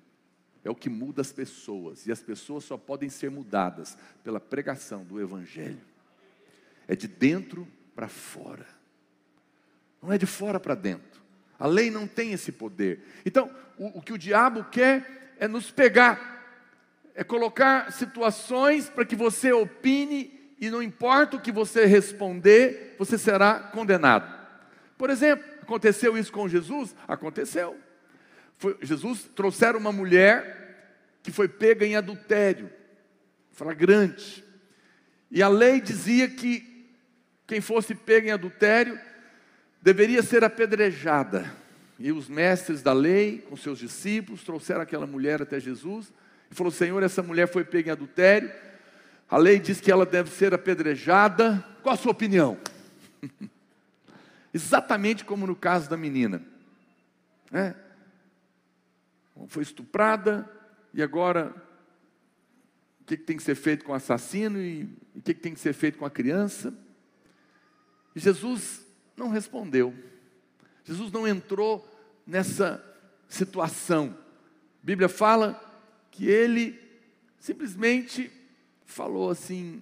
Speaker 1: é o que muda as pessoas, e as pessoas só podem ser mudadas pela pregação do Evangelho. É de dentro para fora, não é de fora para dentro. A lei não tem esse poder. Então, o, o que o diabo quer é nos pegar, é colocar situações para que você opine, e não importa o que você responder, você será condenado. Por exemplo, aconteceu isso com Jesus? Aconteceu. Foi, Jesus trouxeram uma mulher que foi pega em adultério, flagrante. E a lei dizia que quem fosse pego em adultério deveria ser apedrejada. E os mestres da lei, com seus discípulos, trouxeram aquela mulher até Jesus e falou: Senhor, essa mulher foi pega em adultério. A lei diz que ela deve ser apedrejada. Qual a sua opinião? [laughs] Exatamente como no caso da menina. É. Foi estuprada e agora o que, tem que ser feito com o assassino e o que, que tem que ser feito com a criança? E Jesus não respondeu. Jesus não entrou nessa situação. A Bíblia fala que ele simplesmente falou assim: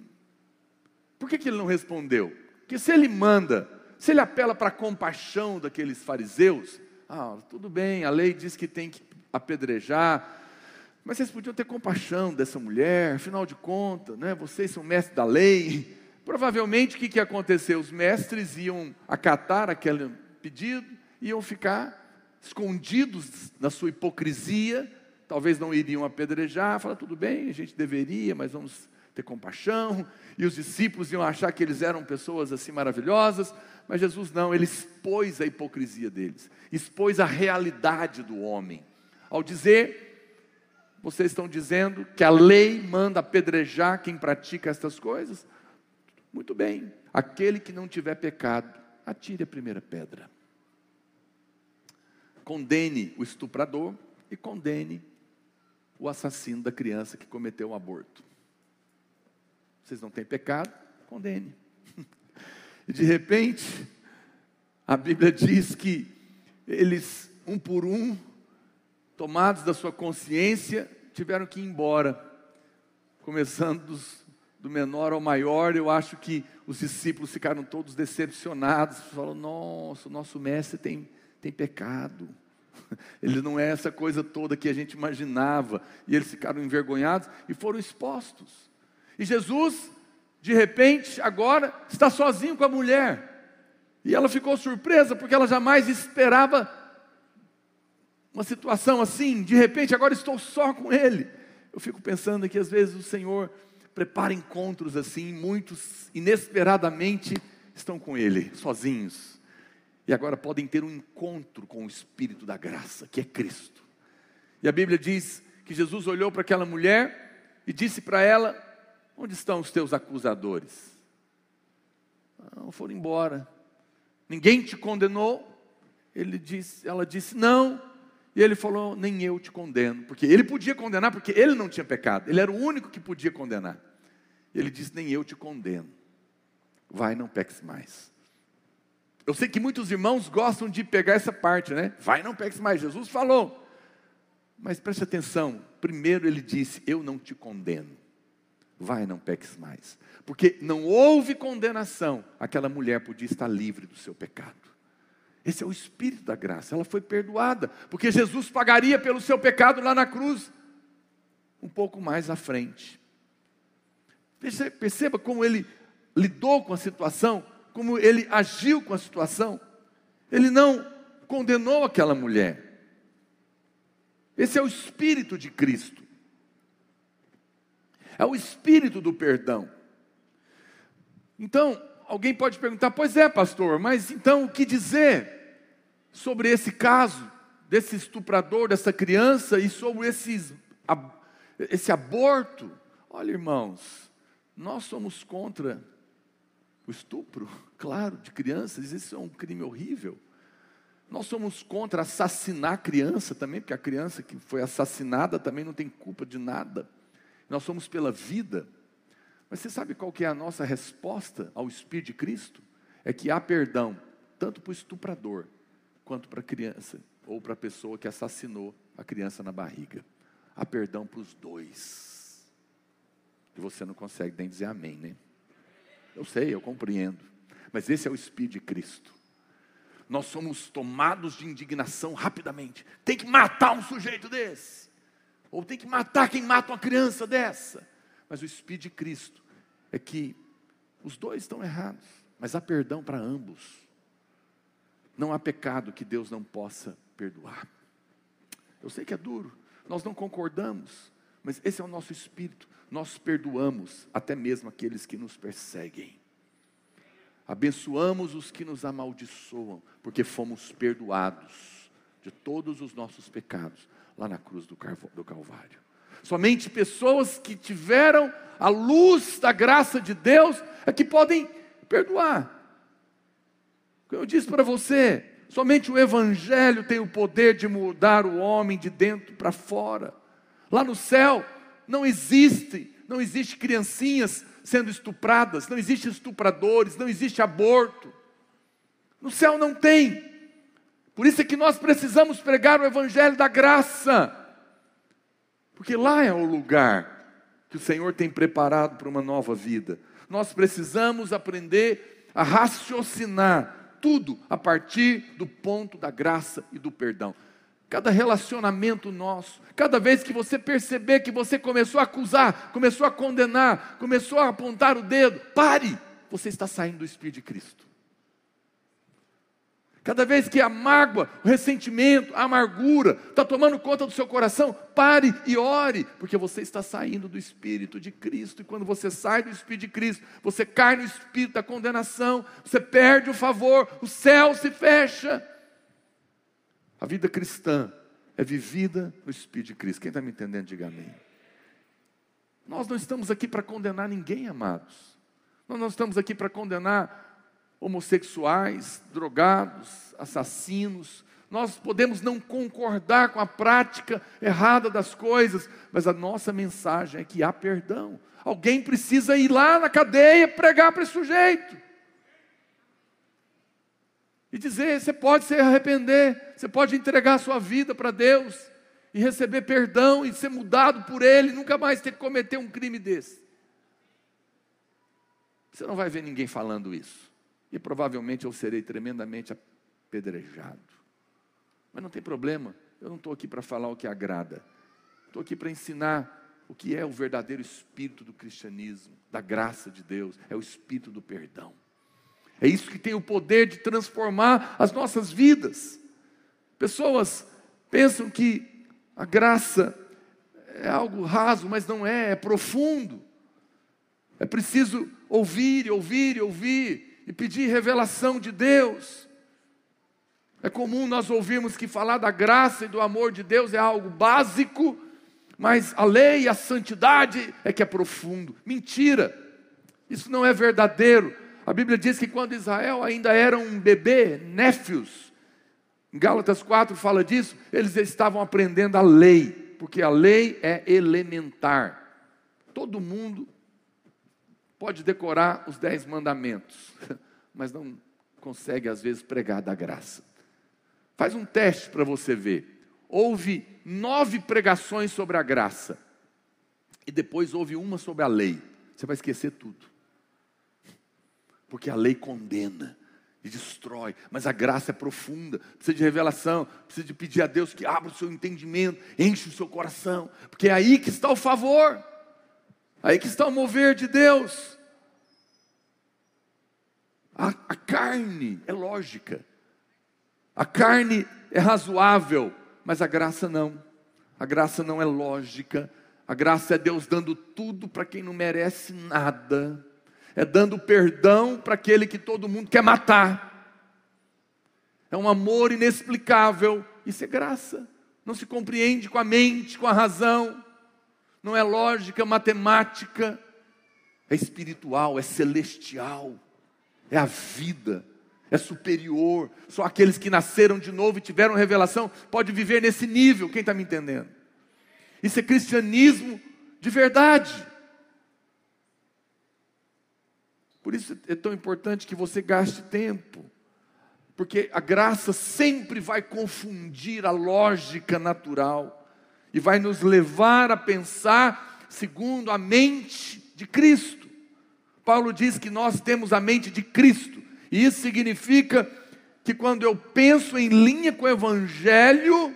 Speaker 1: por que, que ele não respondeu? Porque se ele manda, se ele apela para a compaixão daqueles fariseus, ah, tudo bem, a lei diz que tem que apedrejar, mas vocês podiam ter compaixão dessa mulher, afinal de contas, né, vocês são mestres da lei. [laughs] Provavelmente o que, que aconteceu? Os mestres iam acatar aquele pedido, iam ficar escondidos na sua hipocrisia, talvez não iriam apedrejar, falar, tudo bem, a gente deveria, mas vamos ter compaixão, e os discípulos iam achar que eles eram pessoas assim maravilhosas, mas Jesus não, ele expôs a hipocrisia deles, expôs a realidade do homem, ao dizer, vocês estão dizendo que a lei manda apedrejar quem pratica estas coisas? Muito bem, aquele que não tiver pecado, atire a primeira pedra. Condene o estuprador e condene o assassino da criança que cometeu o aborto. Vocês não têm pecado? Condene. [laughs] E de repente, a Bíblia diz que eles, um por um, tomados da sua consciência, tiveram que ir embora. Começando dos, do menor ao maior, eu acho que os discípulos ficaram todos decepcionados. Falaram: Nossa, o nosso mestre tem, tem pecado. [laughs] Ele não é essa coisa toda que a gente imaginava. E eles ficaram envergonhados e foram expostos. E Jesus, de repente, agora está sozinho com a mulher. E ela ficou surpresa porque ela jamais esperava uma situação assim, de repente agora estou só com Ele. Eu fico pensando que às vezes o Senhor prepara encontros assim, muitos inesperadamente estão com Ele, sozinhos. E agora podem ter um encontro com o Espírito da graça, que é Cristo. E a Bíblia diz que Jesus olhou para aquela mulher e disse para ela: Onde estão os teus acusadores? Não, foram embora. Ninguém te condenou? Ele disse, ela disse: Não. E ele falou: Nem eu te condeno. Porque ele podia condenar, porque ele não tinha pecado. Ele era o único que podia condenar. Ele disse: Nem eu te condeno. Vai, não peques mais. Eu sei que muitos irmãos gostam de pegar essa parte, né? Vai, não peques mais. Jesus falou. Mas preste atenção. Primeiro ele disse: Eu não te condeno. Vai, não peques mais. Porque não houve condenação. Aquela mulher podia estar livre do seu pecado. Esse é o espírito da graça. Ela foi perdoada, porque Jesus pagaria pelo seu pecado lá na cruz, um pouco mais à frente. Perceba como ele lidou com a situação, como ele agiu com a situação. Ele não condenou aquela mulher. Esse é o espírito de Cristo. É o espírito do perdão. Então, alguém pode perguntar: pois é, pastor, mas então o que dizer sobre esse caso, desse estuprador, dessa criança e sobre esses, esse aborto? Olha, irmãos, nós somos contra o estupro, [laughs] claro, de crianças, isso é um crime horrível. Nós somos contra assassinar criança também, porque a criança que foi assassinada também não tem culpa de nada. Nós somos pela vida. Mas você sabe qual que é a nossa resposta ao Espírito de Cristo? É que há perdão, tanto para o estuprador, quanto para a criança, ou para a pessoa que assassinou a criança na barriga. Há perdão para os dois. E você não consegue nem dizer amém, né? Eu sei, eu compreendo. Mas esse é o Espírito de Cristo. Nós somos tomados de indignação rapidamente. Tem que matar um sujeito desse. Ou tem que matar quem mata uma criança dessa. Mas o Espírito de Cristo é que os dois estão errados, mas há perdão para ambos. Não há pecado que Deus não possa perdoar. Eu sei que é duro, nós não concordamos, mas esse é o nosso espírito. Nós perdoamos até mesmo aqueles que nos perseguem. Abençoamos os que nos amaldiçoam, porque fomos perdoados de todos os nossos pecados lá na cruz do Calvário. Somente pessoas que tiveram a luz da graça de Deus é que podem perdoar. Eu disse para você, somente o Evangelho tem o poder de mudar o homem de dentro para fora. Lá no céu não existe, não existe criancinhas sendo estupradas, não existe estupradores, não existe aborto. No céu não tem. Por isso é que nós precisamos pregar o Evangelho da graça. Porque lá é o lugar que o Senhor tem preparado para uma nova vida. Nós precisamos aprender a raciocinar tudo a partir do ponto da graça e do perdão. Cada relacionamento nosso, cada vez que você perceber que você começou a acusar, começou a condenar, começou a apontar o dedo, pare, você está saindo do Espírito de Cristo. Cada vez que a mágoa, o ressentimento, a amargura está tomando conta do seu coração, pare e ore, porque você está saindo do Espírito de Cristo. E quando você sai do Espírito de Cristo, você cai no Espírito da condenação, você perde o favor, o céu se fecha. A vida cristã é vivida no Espírito de Cristo. Quem está me entendendo, diga amém. Nós não estamos aqui para condenar ninguém, amados. Nós não estamos aqui para condenar homossexuais, drogados, assassinos. Nós podemos não concordar com a prática errada das coisas, mas a nossa mensagem é que há perdão. Alguém precisa ir lá na cadeia pregar para esse sujeito. E dizer: você pode se arrepender, você pode entregar sua vida para Deus e receber perdão e ser mudado por Ele, nunca mais ter que cometer um crime desse. Você não vai ver ninguém falando isso e provavelmente eu serei tremendamente apedrejado. Mas não tem problema, eu não estou aqui para falar o que agrada, estou aqui para ensinar o que é o verdadeiro espírito do cristianismo, da graça de Deus, é o espírito do perdão. É isso que tem o poder de transformar as nossas vidas. Pessoas pensam que a graça é algo raso, mas não é, é profundo. É preciso ouvir ouvir ouvir e pedir revelação de Deus. É comum nós ouvirmos que falar da graça e do amor de Deus é algo básico, mas a lei e a santidade é que é profundo. Mentira! Isso não é verdadeiro. A Bíblia diz que quando Israel ainda era um bebê, néfios, Gálatas 4 fala disso, eles estavam aprendendo a lei, porque a lei é elementar. Todo mundo pode decorar os dez mandamentos, [laughs] mas não consegue às vezes pregar da graça. Faz um teste para você ver. Houve nove pregações sobre a graça, e depois houve uma sobre a lei. Você vai esquecer tudo, porque a lei condena e destrói, mas a graça é profunda, precisa de revelação, precisa de pedir a Deus que abra o seu entendimento, enche o seu coração, porque é aí que está o favor. Aí que está o mover de Deus. A, a carne é lógica, a carne é razoável, mas a graça não. A graça não é lógica, a graça é Deus dando tudo para quem não merece nada, é dando perdão para aquele que todo mundo quer matar. É um amor inexplicável, isso é graça. Não se compreende com a mente, com a razão não é lógica matemática, é espiritual, é celestial, é a vida, é superior. Só aqueles que nasceram de novo e tiveram revelação pode viver nesse nível. Quem está me entendendo? Isso é cristianismo de verdade. Por isso é tão importante que você gaste tempo, porque a graça sempre vai confundir a lógica natural e vai nos levar a pensar segundo a mente de Cristo. Paulo diz que nós temos a mente de Cristo, e isso significa que quando eu penso em linha com o Evangelho,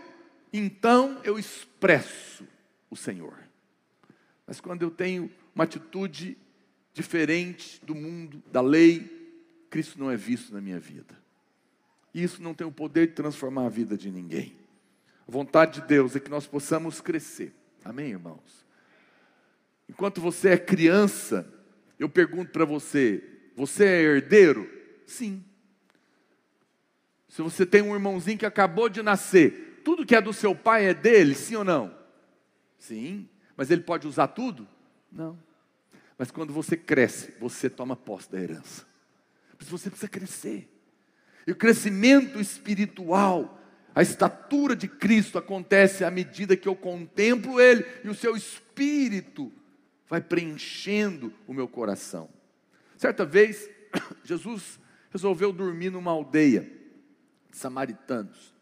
Speaker 1: então eu expresso o Senhor. Mas quando eu tenho uma atitude diferente do mundo, da lei, Cristo não é visto na minha vida. E isso não tem o poder de transformar a vida de ninguém. A vontade de Deus é que nós possamos crescer. Amém, irmãos? Enquanto você é criança, eu pergunto para você: você é herdeiro? Sim. Se você tem um irmãozinho que acabou de nascer, tudo que é do seu pai é dele, sim ou não? Sim. Mas ele pode usar tudo? Não. Mas quando você cresce, você toma posse da herança. Mas você precisa crescer. E o crescimento espiritual a estatura de Cristo acontece à medida que eu contemplo Ele e o seu espírito vai preenchendo o meu coração. Certa vez, [coughs] Jesus resolveu dormir numa aldeia de samaritanos.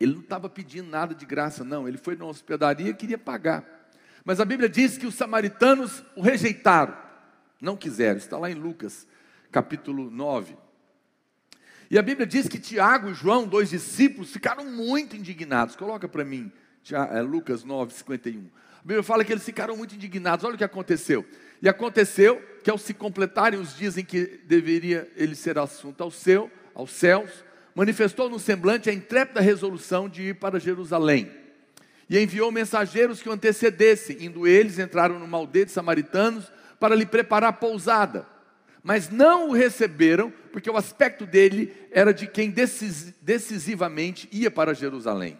Speaker 1: Ele não estava pedindo nada de graça, não. Ele foi numa hospedaria e queria pagar. Mas a Bíblia diz que os samaritanos o rejeitaram, não quiseram. Está lá em Lucas, capítulo 9. E a Bíblia diz que Tiago e João, dois discípulos, ficaram muito indignados. Coloca para mim, é, Lucas 9, 51. A Bíblia fala que eles ficaram muito indignados. Olha o que aconteceu. E aconteceu que ao se completarem os dias em que deveria ele ser assunto ao céu, aos céus, manifestou no semblante a intrépida resolução de ir para Jerusalém. E enviou mensageiros que o antecedessem. Indo eles, entraram numa aldeia de samaritanos para lhe preparar pousada mas não o receberam, porque o aspecto dele era de quem decisivamente ia para Jerusalém.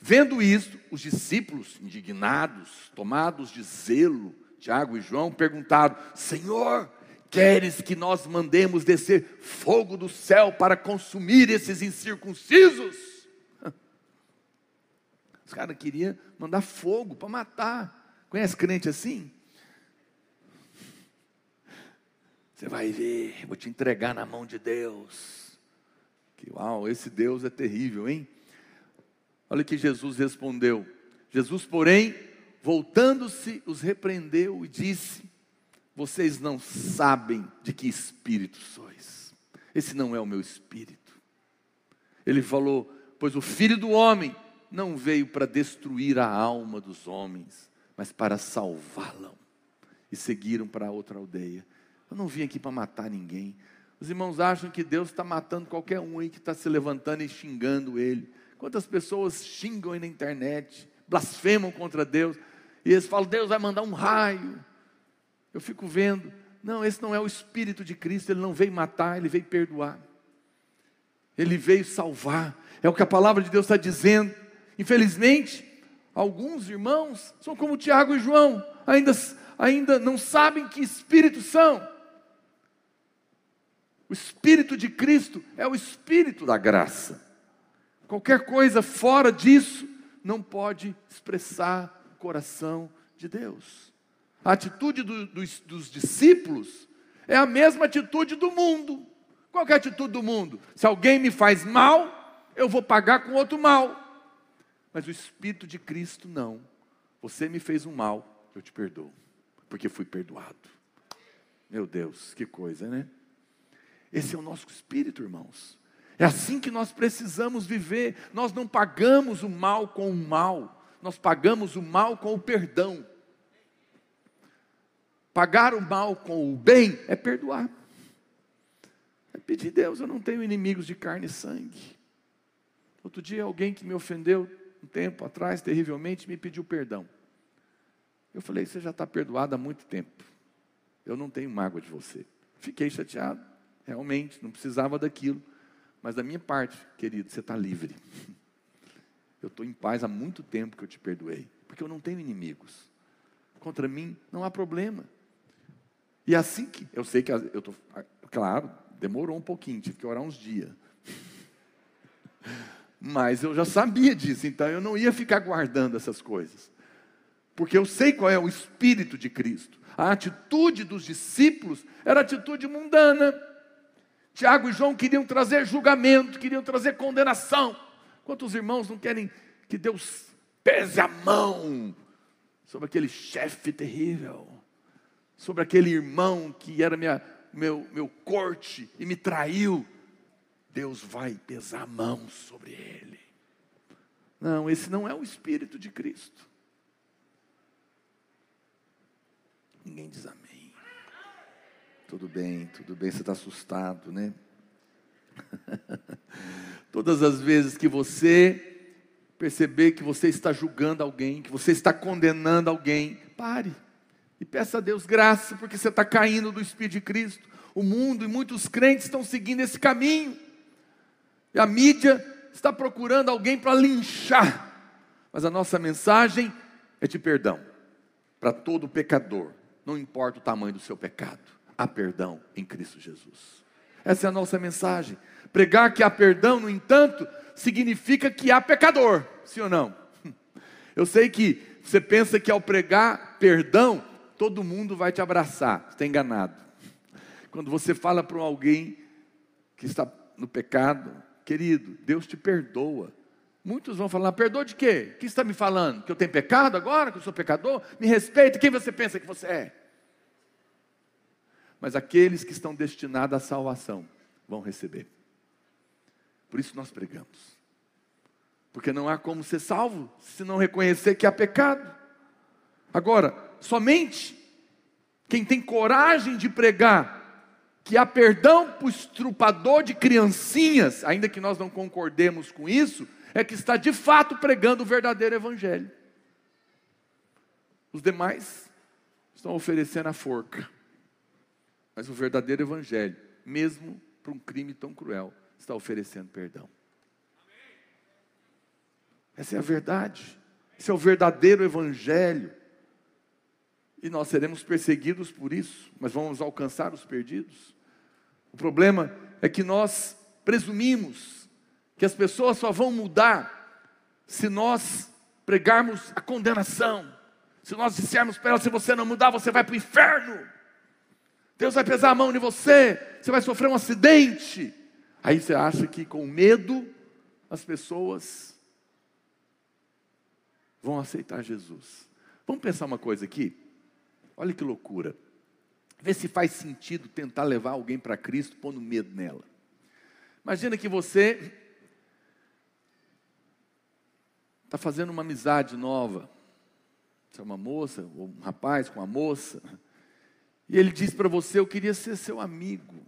Speaker 1: Vendo isto, os discípulos, indignados, tomados de zelo, Tiago e João, perguntaram: Senhor, queres que nós mandemos descer fogo do céu para consumir esses incircuncisos? Os caras queriam mandar fogo para matar. Conhece crente assim? Você vai ver, vou te entregar na mão de Deus. Que uau, esse Deus é terrível, hein? Olha que Jesus respondeu. Jesus, porém, voltando-se, os repreendeu e disse: Vocês não sabem de que espírito sois. Esse não é o meu espírito. Ele falou: Pois o filho do homem não veio para destruir a alma dos homens, mas para salvá-la. E seguiram para outra aldeia. Eu não vim aqui para matar ninguém. Os irmãos acham que Deus está matando qualquer um aí que está se levantando e xingando ele. Quantas pessoas xingam aí na internet, blasfemam contra Deus, e eles falam: Deus vai mandar um raio. Eu fico vendo, não, esse não é o Espírito de Cristo, ele não veio matar, ele veio perdoar, ele veio salvar, é o que a palavra de Deus está dizendo. Infelizmente, alguns irmãos são como Tiago e João, ainda, ainda não sabem que espíritos são. O Espírito de Cristo é o Espírito da graça. Qualquer coisa fora disso não pode expressar o coração de Deus. A atitude do, dos, dos discípulos é a mesma atitude do mundo. Qual é a atitude do mundo? Se alguém me faz mal, eu vou pagar com outro mal. Mas o Espírito de Cristo não. Você me fez um mal, eu te perdoo, porque fui perdoado. Meu Deus, que coisa, né? Esse é o nosso espírito, irmãos. É assim que nós precisamos viver. Nós não pagamos o mal com o mal, nós pagamos o mal com o perdão. Pagar o mal com o bem é perdoar. É pedir, Deus, eu não tenho inimigos de carne e sangue. Outro dia, alguém que me ofendeu um tempo atrás, terrivelmente, me pediu perdão. Eu falei, você já está perdoado há muito tempo. Eu não tenho mágoa de você. Fiquei chateado. Realmente, não precisava daquilo. Mas da minha parte, querido, você está livre. [laughs] Eu estou em paz há muito tempo que eu te perdoei. Porque eu não tenho inimigos. Contra mim não há problema. E assim que. Eu sei que eu estou. Claro, demorou um pouquinho, tive que orar uns dias. [laughs] Mas eu já sabia disso, então eu não ia ficar guardando essas coisas. Porque eu sei qual é o espírito de Cristo. A atitude dos discípulos era atitude mundana. Tiago e João queriam trazer julgamento, queriam trazer condenação. Quantos irmãos não querem que Deus pese a mão sobre aquele chefe terrível, sobre aquele irmão que era minha, meu, meu corte e me traiu? Deus vai pesar a mão sobre ele. Não, esse não é o Espírito de Cristo. Ninguém diz amém. Tudo bem, tudo bem, você está assustado, né? [laughs] Todas as vezes que você perceber que você está julgando alguém, que você está condenando alguém, pare e peça a Deus graça, porque você está caindo do Espírito de Cristo. O mundo e muitos crentes estão seguindo esse caminho, e a mídia está procurando alguém para linchar, mas a nossa mensagem é de perdão para todo pecador, não importa o tamanho do seu pecado há perdão em Cristo Jesus. Essa é a nossa mensagem. Pregar que há perdão, no entanto, significa que há pecador, sim ou não? [laughs] Eu sei que você pensa que ao pregar perdão, todo mundo vai te abraçar, está enganado. Quando você fala para alguém que está no pecado, querido, Deus te perdoa. Muitos vão falar, perdoa de quê? O que está me falando? Que eu tenho pecado agora, que eu sou pecador? Me respeita, quem você pensa que você é? mas aqueles que estão destinados à salvação vão receber. Por isso nós pregamos. Porque não há como ser salvo se não reconhecer que há pecado. Agora, somente quem tem coragem de pregar que há perdão para o estrupador de criancinhas, ainda que nós não concordemos com isso, é que está de fato pregando o verdadeiro evangelho. Os demais estão oferecendo a forca. Mas o verdadeiro evangelho, mesmo para um crime tão cruel, está oferecendo perdão. Essa é a verdade. Esse é o verdadeiro evangelho. E nós seremos perseguidos por isso, mas vamos alcançar os perdidos. O problema é que nós presumimos que as pessoas só vão mudar se nós pregarmos a condenação. Se nós dissermos para elas: se você não mudar, você vai para o inferno. Deus vai pesar a mão em você, você vai sofrer um acidente. Aí você acha que com medo as pessoas vão aceitar Jesus. Vamos pensar uma coisa aqui? Olha que loucura. Vê se faz sentido tentar levar alguém para Cristo pondo medo nela. Imagina que você está fazendo uma amizade nova. Você é uma moça, ou um rapaz com uma moça e ele diz para você: Eu queria ser seu amigo.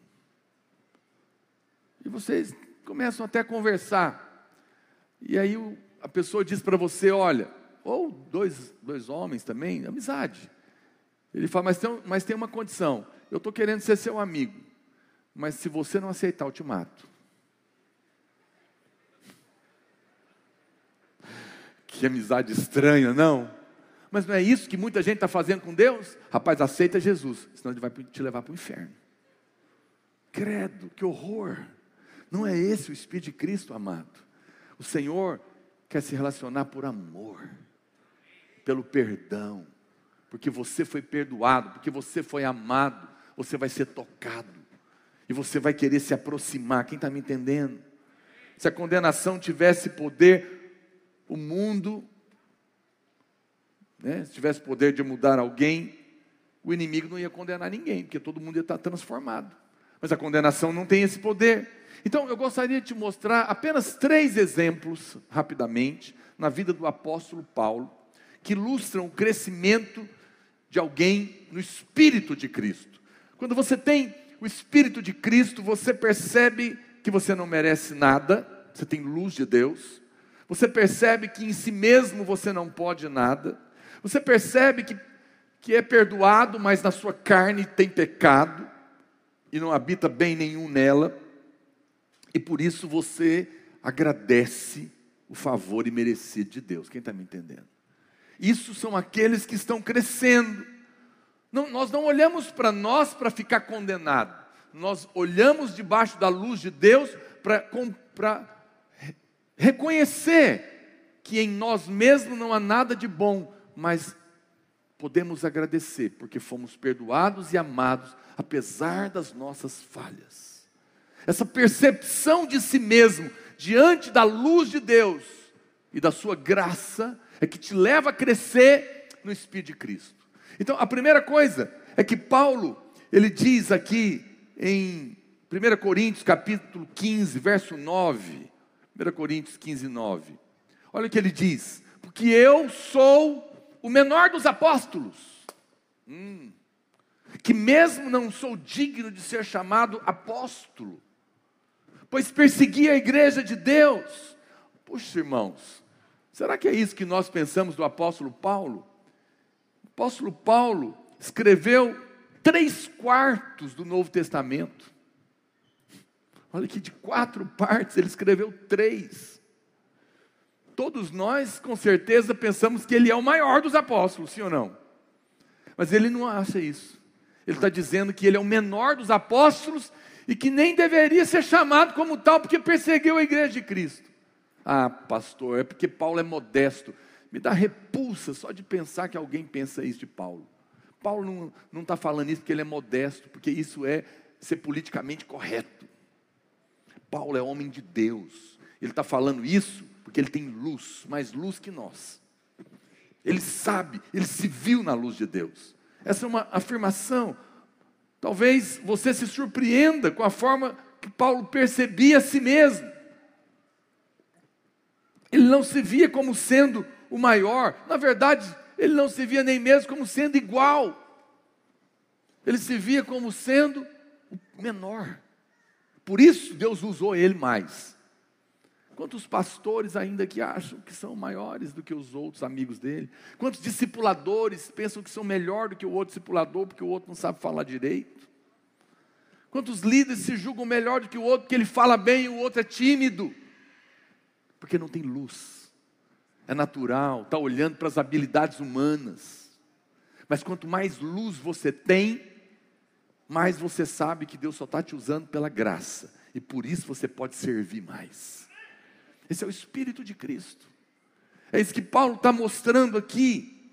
Speaker 1: E vocês começam até a conversar. E aí a pessoa diz para você: olha, ou dois, dois homens também, amizade. Ele fala, mas tem, mas tem uma condição: eu estou querendo ser seu amigo, mas se você não aceitar, eu te mato. [laughs] Que amizade estranha, não? Mas não é isso que muita gente está fazendo com Deus? Rapaz, aceita Jesus, senão ele vai te levar para o inferno. Credo, que horror. Não é esse o Espírito de Cristo, amado. O Senhor quer se relacionar por amor, pelo perdão, porque você foi perdoado, porque você foi amado, você vai ser tocado, e você vai querer se aproximar. Quem está me entendendo? Se a condenação tivesse poder, o mundo, né, se tivesse poder de mudar alguém, o inimigo não ia condenar ninguém, porque todo mundo ia estar transformado. Mas a condenação não tem esse poder. Então, eu gostaria de te mostrar apenas três exemplos, rapidamente, na vida do apóstolo Paulo, que ilustram o crescimento de alguém no Espírito de Cristo. Quando você tem o Espírito de Cristo, você percebe que você não merece nada, você tem luz de Deus, você percebe que em si mesmo você não pode nada, você percebe que, que é perdoado, mas na sua carne tem pecado, e não habita bem nenhum nela, e por isso você agradece o favor imerecido de Deus. Quem está me entendendo? Isso são aqueles que estão crescendo. Não, nós não olhamos para nós para ficar condenado. Nós olhamos debaixo da luz de Deus para reconhecer que em nós mesmos não há nada de bom, mas podemos agradecer porque fomos perdoados e amados apesar das nossas falhas. Essa percepção de si mesmo diante da luz de Deus e da sua graça é que te leva a crescer no Espírito de Cristo. Então, a primeira coisa é que Paulo, ele diz aqui em 1 Coríntios capítulo 15, verso 9, 1 Coríntios 15, 9. Olha o que ele diz: Porque eu sou o menor dos apóstolos, hum, que mesmo não sou digno de ser chamado apóstolo, pois persegui a igreja de Deus. Puxa, irmãos, será que é isso que nós pensamos do apóstolo Paulo? O apóstolo Paulo escreveu três quartos do Novo Testamento. Olha que de quatro partes ele escreveu três. Todos nós, com certeza, pensamos que ele é o maior dos apóstolos, sim ou não? Mas ele não acha isso. Ele está dizendo que ele é o menor dos apóstolos e que nem deveria ser chamado como tal, porque perseguiu a igreja de Cristo. Ah, pastor, é porque Paulo é modesto. Me dá repulsa só de pensar que alguém pensa isso de Paulo. Paulo não está falando isso porque ele é modesto, porque isso é ser politicamente correto. Paulo é homem de Deus. Ele está falando isso porque ele tem luz, mais luz que nós. Ele sabe, ele se viu na luz de Deus. Essa é uma afirmação. Talvez você se surpreenda com a forma que Paulo percebia a si mesmo. Ele não se via como sendo o maior, na verdade, ele não se via nem mesmo como sendo igual. Ele se via como sendo o menor. Por isso Deus usou ele mais. Quantos pastores ainda que acham que são maiores do que os outros amigos dele? Quantos discipuladores pensam que são melhor do que o outro discipulador porque o outro não sabe falar direito? Quantos líderes se julgam melhor do que o outro porque ele fala bem e o outro é tímido? Porque não tem luz. É natural, está olhando para as habilidades humanas. Mas quanto mais luz você tem, mais você sabe que Deus só está te usando pela graça. E por isso você pode servir mais. Esse é o Espírito de Cristo. É isso que Paulo está mostrando aqui.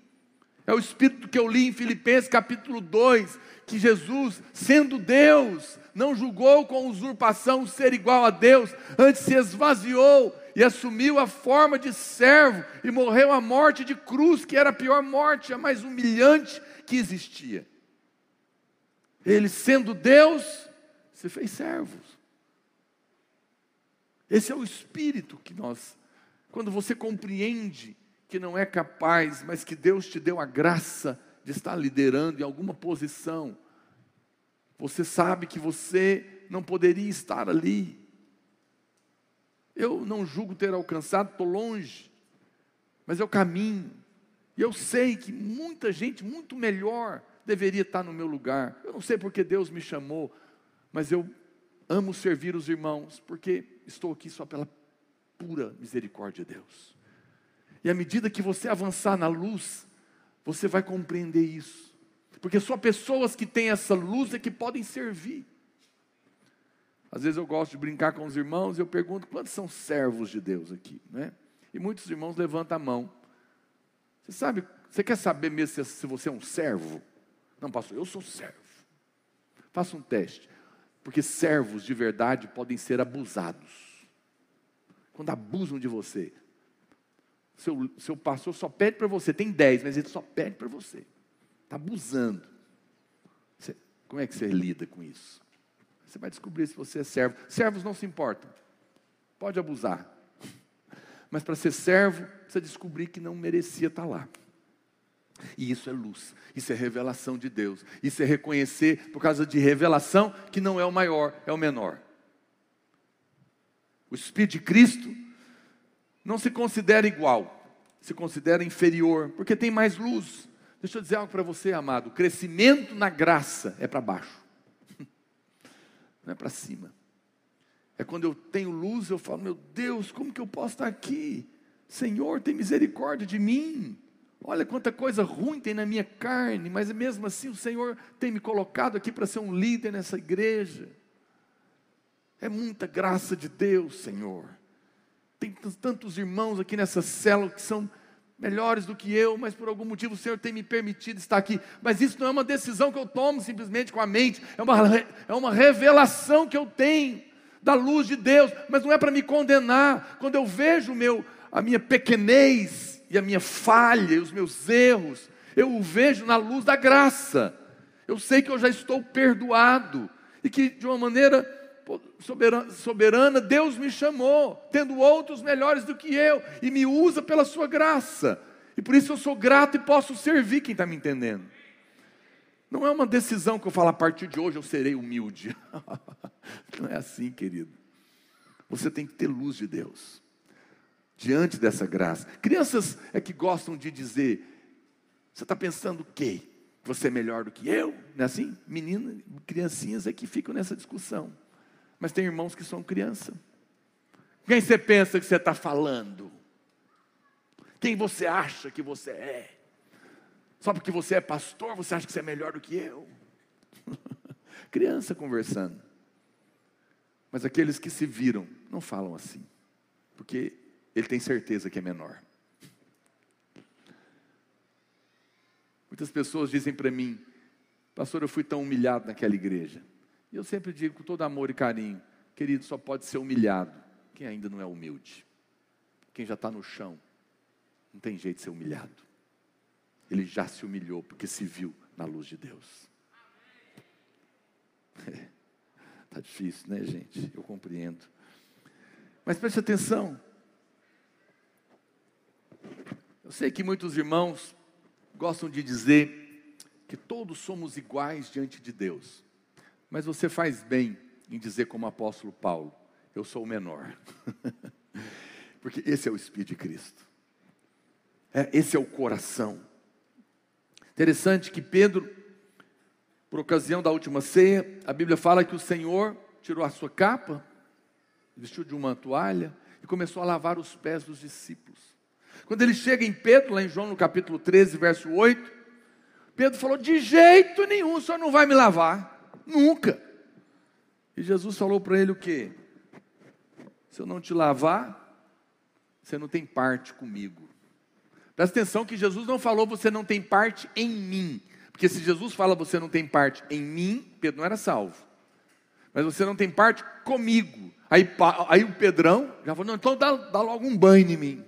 Speaker 1: É o Espírito que eu li em Filipenses capítulo 2, que Jesus, sendo Deus, não julgou com usurpação ser igual a Deus, antes se esvaziou e assumiu a forma de servo e morreu a morte de cruz, que era a pior morte, a mais humilhante que existia. Ele, sendo Deus, se fez servo. Esse é o espírito que nós, quando você compreende que não é capaz, mas que Deus te deu a graça de estar liderando em alguma posição, você sabe que você não poderia estar ali. Eu não julgo ter alcançado, estou longe, mas eu caminho. E eu sei que muita gente muito melhor deveria estar no meu lugar. Eu não sei porque Deus me chamou, mas eu amo servir os irmãos, porque estou aqui só pela pura misericórdia de Deus. E à medida que você avançar na luz, você vai compreender isso. Porque só pessoas que têm essa luz é que podem servir. Às vezes eu gosto de brincar com os irmãos e eu pergunto quantos são servos de Deus aqui, né? E muitos irmãos levantam a mão. Você sabe, você quer saber mesmo se você é um servo? Não, pastor, eu sou servo. Faça um teste. Porque servos de verdade podem ser abusados. Quando abusam de você. Seu, seu pastor só pede para você, tem dez, mas ele só pede para você. Está abusando. Você, como é que você lida com isso? Você vai descobrir se você é servo. Servos não se importam. Pode abusar. Mas para ser servo, precisa descobrir que não merecia estar lá. E isso é luz, isso é revelação de Deus, isso é reconhecer, por causa de revelação, que não é o maior, é o menor. O Espírito de Cristo não se considera igual, se considera inferior, porque tem mais luz. Deixa eu dizer algo para você, amado: o crescimento na graça é para baixo, não é para cima. É quando eu tenho luz, eu falo, meu Deus, como que eu posso estar aqui? Senhor, tem misericórdia de mim. Olha quanta coisa ruim tem na minha carne, mas mesmo assim o Senhor tem me colocado aqui para ser um líder nessa igreja. É muita graça de Deus, Senhor. Tem tantos irmãos aqui nessa célula que são melhores do que eu, mas por algum motivo o Senhor tem me permitido estar aqui. Mas isso não é uma decisão que eu tomo simplesmente com a mente, é uma, é uma revelação que eu tenho da luz de Deus, mas não é para me condenar. Quando eu vejo meu, a minha pequenez, e a minha falha, e os meus erros, eu o vejo na luz da graça. Eu sei que eu já estou perdoado e que de uma maneira soberana, soberana Deus me chamou, tendo outros melhores do que eu e me usa pela sua graça. E por isso eu sou grato e posso servir quem está me entendendo. Não é uma decisão que eu falo a partir de hoje eu serei humilde. [laughs] Não é assim, querido. Você tem que ter luz de Deus diante dessa graça. Crianças é que gostam de dizer: você está pensando o quê? Você é melhor do que eu? Não é assim? Meninas, criancinhas é que ficam nessa discussão. Mas tem irmãos que são criança. Quem você pensa que você está falando? Quem você acha que você é? Só porque você é pastor, você acha que você é melhor do que eu? [laughs] criança conversando. Mas aqueles que se viram não falam assim. Porque ele tem certeza que é menor. Muitas pessoas dizem para mim, pastor, eu fui tão humilhado naquela igreja. E eu sempre digo com todo amor e carinho, querido, só pode ser humilhado quem ainda não é humilde. Quem já está no chão, não tem jeito de ser humilhado. Ele já se humilhou porque se viu na luz de Deus. É, [laughs] tá difícil, né, gente? Eu compreendo. Mas preste atenção. Eu sei que muitos irmãos gostam de dizer que todos somos iguais diante de Deus, mas você faz bem em dizer, como apóstolo Paulo, eu sou o menor, [laughs] porque esse é o Espírito de Cristo, é, esse é o coração. Interessante que Pedro, por ocasião da última ceia, a Bíblia fala que o Senhor tirou a sua capa, vestiu de uma toalha e começou a lavar os pés dos discípulos. Quando ele chega em Pedro, lá em João no capítulo 13, verso 8, Pedro falou: De jeito nenhum, o senhor não vai me lavar, nunca. E Jesus falou para ele o quê? Se eu não te lavar, você não tem parte comigo. Presta atenção que Jesus não falou você não tem parte em mim. Porque se Jesus fala você não tem parte em mim, Pedro não era salvo. Mas você não tem parte comigo. Aí, aí o Pedrão já falou, não, então dá, dá logo um banho em mim.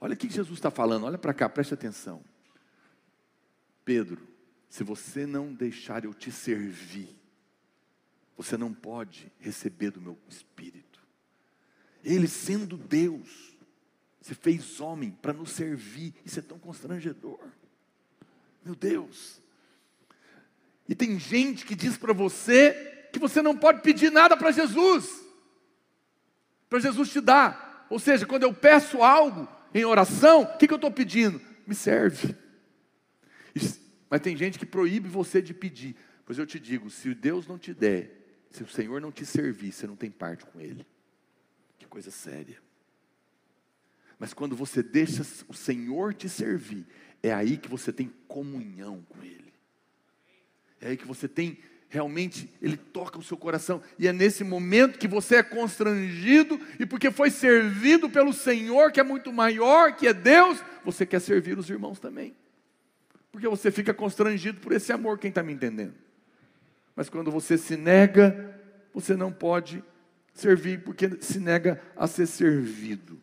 Speaker 1: Olha o que Jesus está falando, olha para cá, preste atenção. Pedro, se você não deixar eu te servir, você não pode receber do meu espírito. Ele sendo Deus, se fez homem para nos servir, isso é tão constrangedor. Meu Deus. E tem gente que diz para você que você não pode pedir nada para Jesus. para Jesus te dar. Ou seja, quando eu peço algo em oração, o que, que eu estou pedindo? Me serve. Mas tem gente que proíbe você de pedir. Pois eu te digo: se Deus não te der, se o Senhor não te servir, você não tem parte com Ele. Que coisa séria. Mas quando você deixa o Senhor te servir, é aí que você tem comunhão com Ele. É aí que você tem realmente, Ele toca o seu coração. E é nesse momento que você é constrangido, e porque foi servido pelo Senhor, que é muito maior, que é Deus, você quer servir os irmãos também. Porque você fica constrangido por esse amor, quem está me entendendo? Mas quando você se nega, você não pode servir, porque se nega a ser servido.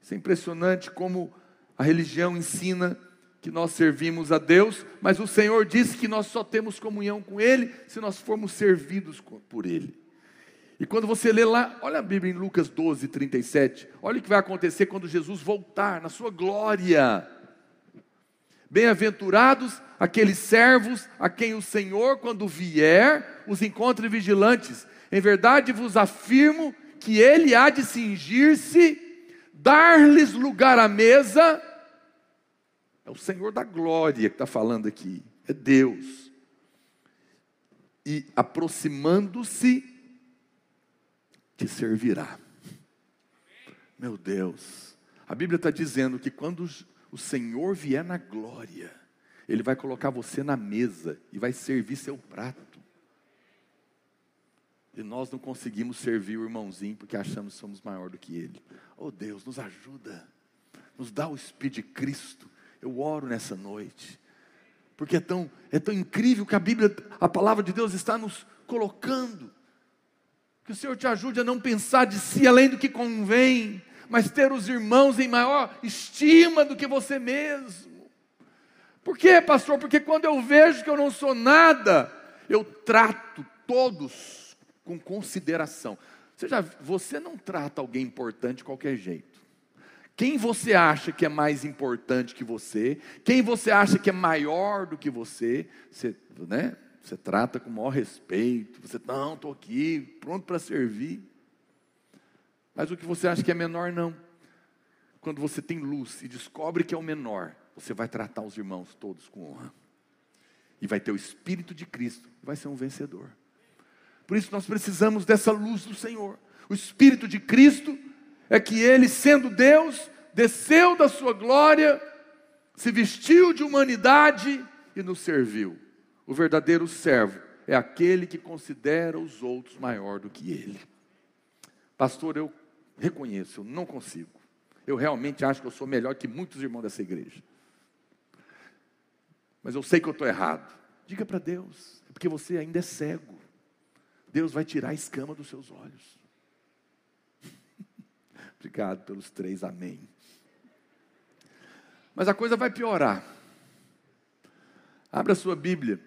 Speaker 1: Isso é impressionante como a religião ensina que nós servimos a Deus, mas o Senhor disse que nós só temos comunhão com Ele se nós formos servidos por Ele. E quando você lê lá, olha a Bíblia em Lucas 12, 37, olha o que vai acontecer quando Jesus voltar na sua glória. Bem-aventurados aqueles servos a quem o Senhor, quando vier, os encontre vigilantes. Em verdade vos afirmo que ele há de cingir-se dar-lhes lugar à mesa. É o Senhor da glória que está falando aqui, é Deus. E aproximando-se, te servirá. Meu Deus, a Bíblia está dizendo que quando o Senhor vier na glória, Ele vai colocar você na mesa e vai servir seu prato. E nós não conseguimos servir o irmãozinho porque achamos que somos maior do que ele. Oh Deus, nos ajuda. Nos dá o Espírito de Cristo. Eu oro nessa noite. Porque é tão, é tão incrível que a Bíblia, a palavra de Deus está nos colocando. Que o Senhor te ajude a não pensar de si além do que convém, mas ter os irmãos em maior estima do que você mesmo. Por quê, pastor? Porque quando eu vejo que eu não sou nada, eu trato todos com consideração. Você, já, você não trata alguém importante de qualquer jeito. Quem você acha que é mais importante que você, quem você acha que é maior do que você, você, né, você trata com o maior respeito. Você, não, estou aqui, pronto para servir. Mas o que você acha que é menor, não. Quando você tem luz e descobre que é o menor, você vai tratar os irmãos todos com honra. E vai ter o Espírito de Cristo, vai ser um vencedor. Por isso nós precisamos dessa luz do Senhor. O Espírito de Cristo é que ele, sendo Deus, desceu da sua glória, se vestiu de humanidade e nos serviu. O verdadeiro servo é aquele que considera os outros maior do que ele. Pastor, eu reconheço, eu não consigo. Eu realmente acho que eu sou melhor que muitos irmãos dessa igreja. Mas eu sei que eu estou errado. Diga para Deus, é porque você ainda é cego. Deus vai tirar a escama dos seus olhos. [laughs] Obrigado pelos três, amém. Mas a coisa vai piorar. Abra a sua Bíblia.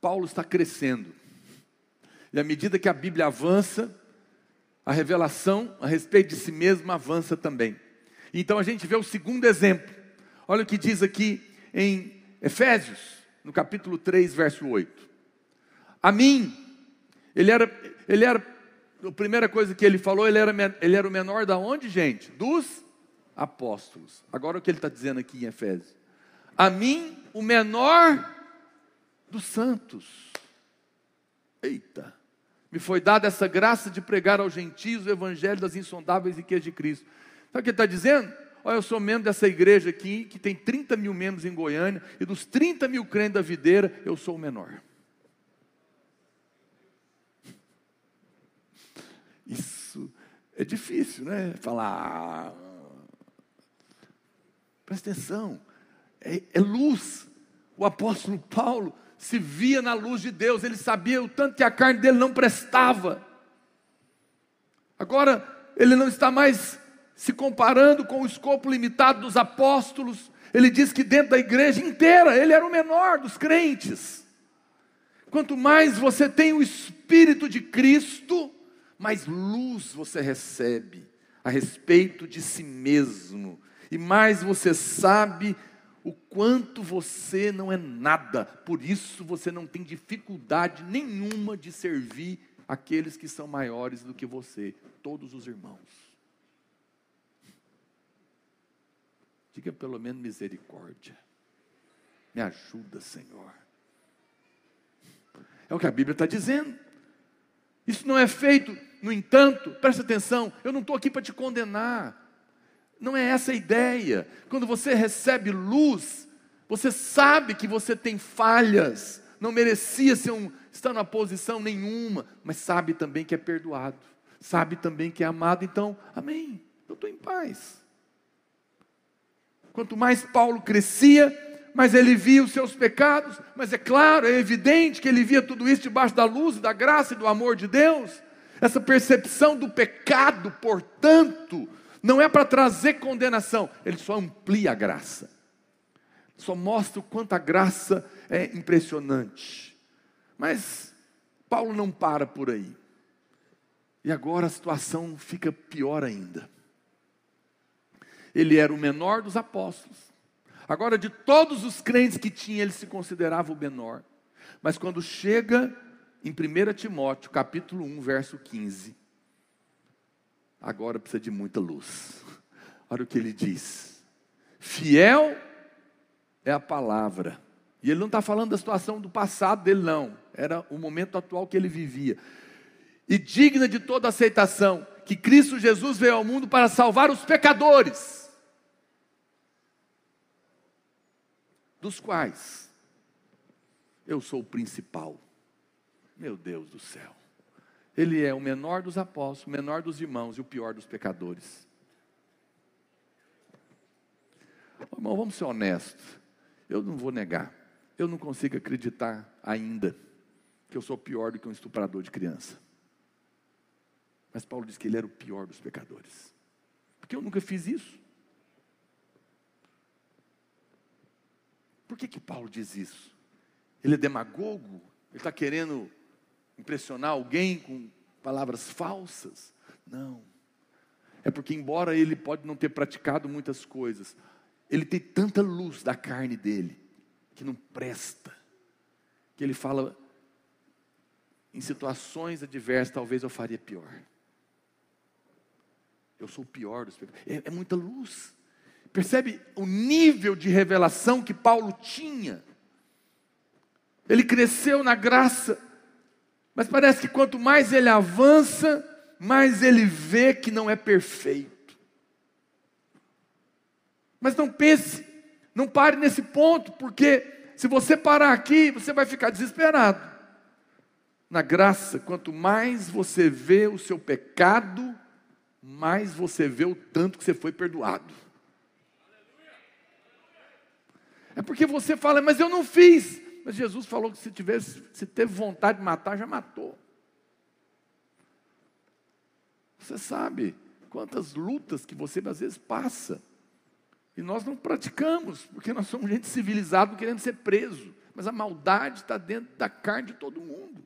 Speaker 1: Paulo está crescendo. E à medida que a Bíblia avança, a revelação a respeito de si mesmo avança também. Então a gente vê o segundo exemplo. Olha o que diz aqui em Efésios, no capítulo 3, verso 8. A mim, ele era, ele era, a primeira coisa que ele falou, ele era, ele era o menor da onde, gente? Dos apóstolos. Agora o que ele está dizendo aqui em Efésios? A mim, o menor dos santos. Eita! Me foi dada essa graça de pregar aos gentios o evangelho das insondáveis riquezas de Cristo. Sabe o que ele está dizendo? Olha, eu sou membro dessa igreja aqui, que tem 30 mil membros em Goiânia, e dos 30 mil crentes da videira, eu sou o menor. Isso é difícil, né? Falar. Ah, presta atenção, é, é luz. O apóstolo Paulo se via na luz de Deus, ele sabia o tanto que a carne dele não prestava. Agora, ele não está mais se comparando com o escopo limitado dos apóstolos, ele diz que dentro da igreja inteira ele era o menor dos crentes. Quanto mais você tem o Espírito de Cristo, mais luz você recebe a respeito de si mesmo, e mais você sabe o quanto você não é nada, por isso você não tem dificuldade nenhuma de servir aqueles que são maiores do que você, todos os irmãos. Diga pelo menos misericórdia. Me ajuda, Senhor. É o que a Bíblia está dizendo. Isso não é feito, no entanto, presta atenção, eu não estou aqui para te condenar. Não é essa a ideia. Quando você recebe luz, você sabe que você tem falhas, não merecia ser um, estar numa posição nenhuma, mas sabe também que é perdoado, sabe também que é amado, então, amém, eu estou em paz. Quanto mais Paulo crescia, mais ele via os seus pecados, mas é claro, é evidente que ele via tudo isso debaixo da luz, da graça e do amor de Deus. Essa percepção do pecado, portanto, não é para trazer condenação, ele só amplia a graça, só mostra o quanto a graça é impressionante. Mas Paulo não para por aí, e agora a situação fica pior ainda. Ele era o menor dos apóstolos. Agora, de todos os crentes que tinha, ele se considerava o menor. Mas quando chega em 1 Timóteo, capítulo 1, verso 15, agora precisa de muita luz. Olha o que ele diz: fiel é a palavra. E ele não está falando da situação do passado dele, não. Era o momento atual que ele vivia. E digna de toda aceitação, que Cristo Jesus veio ao mundo para salvar os pecadores dos quais eu sou o principal. Meu Deus do céu. Ele é o menor dos apóstolos, o menor dos irmãos e o pior dos pecadores. Irmão, vamos ser honestos. Eu não vou negar. Eu não consigo acreditar ainda que eu sou pior do que um estuprador de criança. Mas Paulo diz que ele era o pior dos pecadores. Porque eu nunca fiz isso. Por que, que Paulo diz isso? Ele é demagogo? Ele está querendo impressionar alguém com palavras falsas? Não. É porque, embora ele pode não ter praticado muitas coisas, ele tem tanta luz da carne dele que não presta, que ele fala, em situações adversas, talvez eu faria pior. Eu sou o pior dos pecadores. É, é muita luz. Percebe o nível de revelação que Paulo tinha? Ele cresceu na graça, mas parece que quanto mais ele avança, mais ele vê que não é perfeito. Mas não pense, não pare nesse ponto, porque se você parar aqui, você vai ficar desesperado. Na graça, quanto mais você vê o seu pecado, mais você vê o tanto que você foi perdoado. É porque você fala, mas eu não fiz. Mas Jesus falou que se tivesse, se teve vontade de matar, já matou. Você sabe quantas lutas que você às vezes passa. E nós não praticamos, porque nós somos gente civilizada querendo ser preso. Mas a maldade está dentro da carne de todo mundo.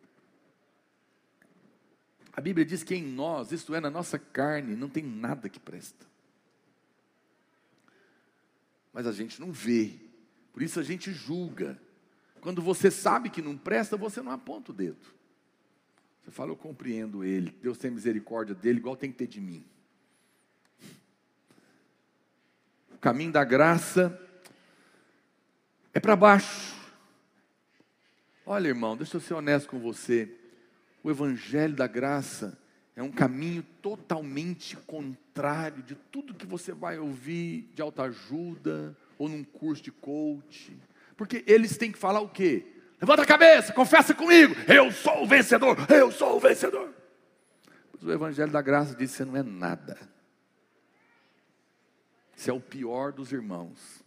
Speaker 1: A Bíblia diz que em nós, isto é, na nossa carne, não tem nada que presta. Mas a gente não vê, por isso a gente julga. Quando você sabe que não presta, você não aponta o dedo. Você fala, eu compreendo ele, Deus tem misericórdia dele, igual tem que ter de mim. O caminho da graça é para baixo. Olha, irmão, deixa eu ser honesto com você. O evangelho da graça é um caminho totalmente contrário de tudo que você vai ouvir de autoajuda, ou num curso de coach. Porque eles têm que falar o quê? Levanta a cabeça, confessa comigo, eu sou o vencedor, eu sou o vencedor. Mas o Evangelho da Graça diz você não é nada. Você é o pior dos irmãos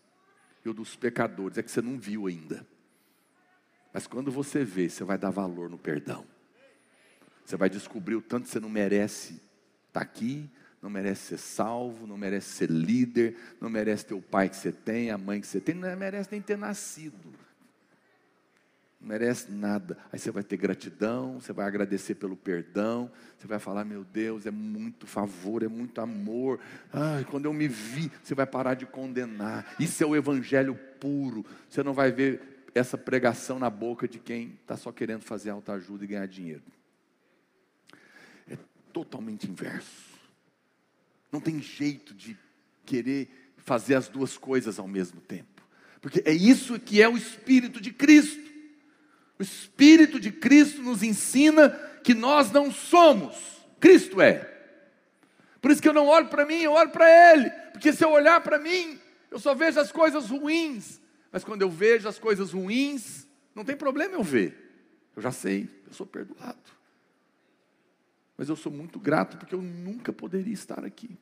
Speaker 1: e o dos pecadores, é que você não viu ainda. Mas quando você vê, você vai dar valor no perdão. Você vai descobrir o tanto que você não merece estar aqui, não merece ser salvo, não merece ser líder, não merece ter o pai que você tem, a mãe que você tem, não merece nem ter nascido. Não merece nada. Aí você vai ter gratidão, você vai agradecer pelo perdão, você vai falar: meu Deus, é muito favor, é muito amor. Ai, quando eu me vi, você vai parar de condenar. Isso é o evangelho puro. Você não vai ver essa pregação na boca de quem está só querendo fazer alta ajuda e ganhar dinheiro. totalmente inverso. Não tem jeito de querer fazer as duas coisas ao mesmo tempo. Porque é isso que é o Espírito de Cristo. O Espírito de Cristo nos ensina que nós não somos, Cristo é. Por isso que eu não olho para mim, eu olho para Ele. Porque se eu olhar para mim, eu só vejo as coisas ruins. Mas quando eu vejo as coisas ruins, não tem problema eu ver. Eu já sei, eu sou perdoado. Mas eu sou muito grato porque eu nunca poderia estar aqui.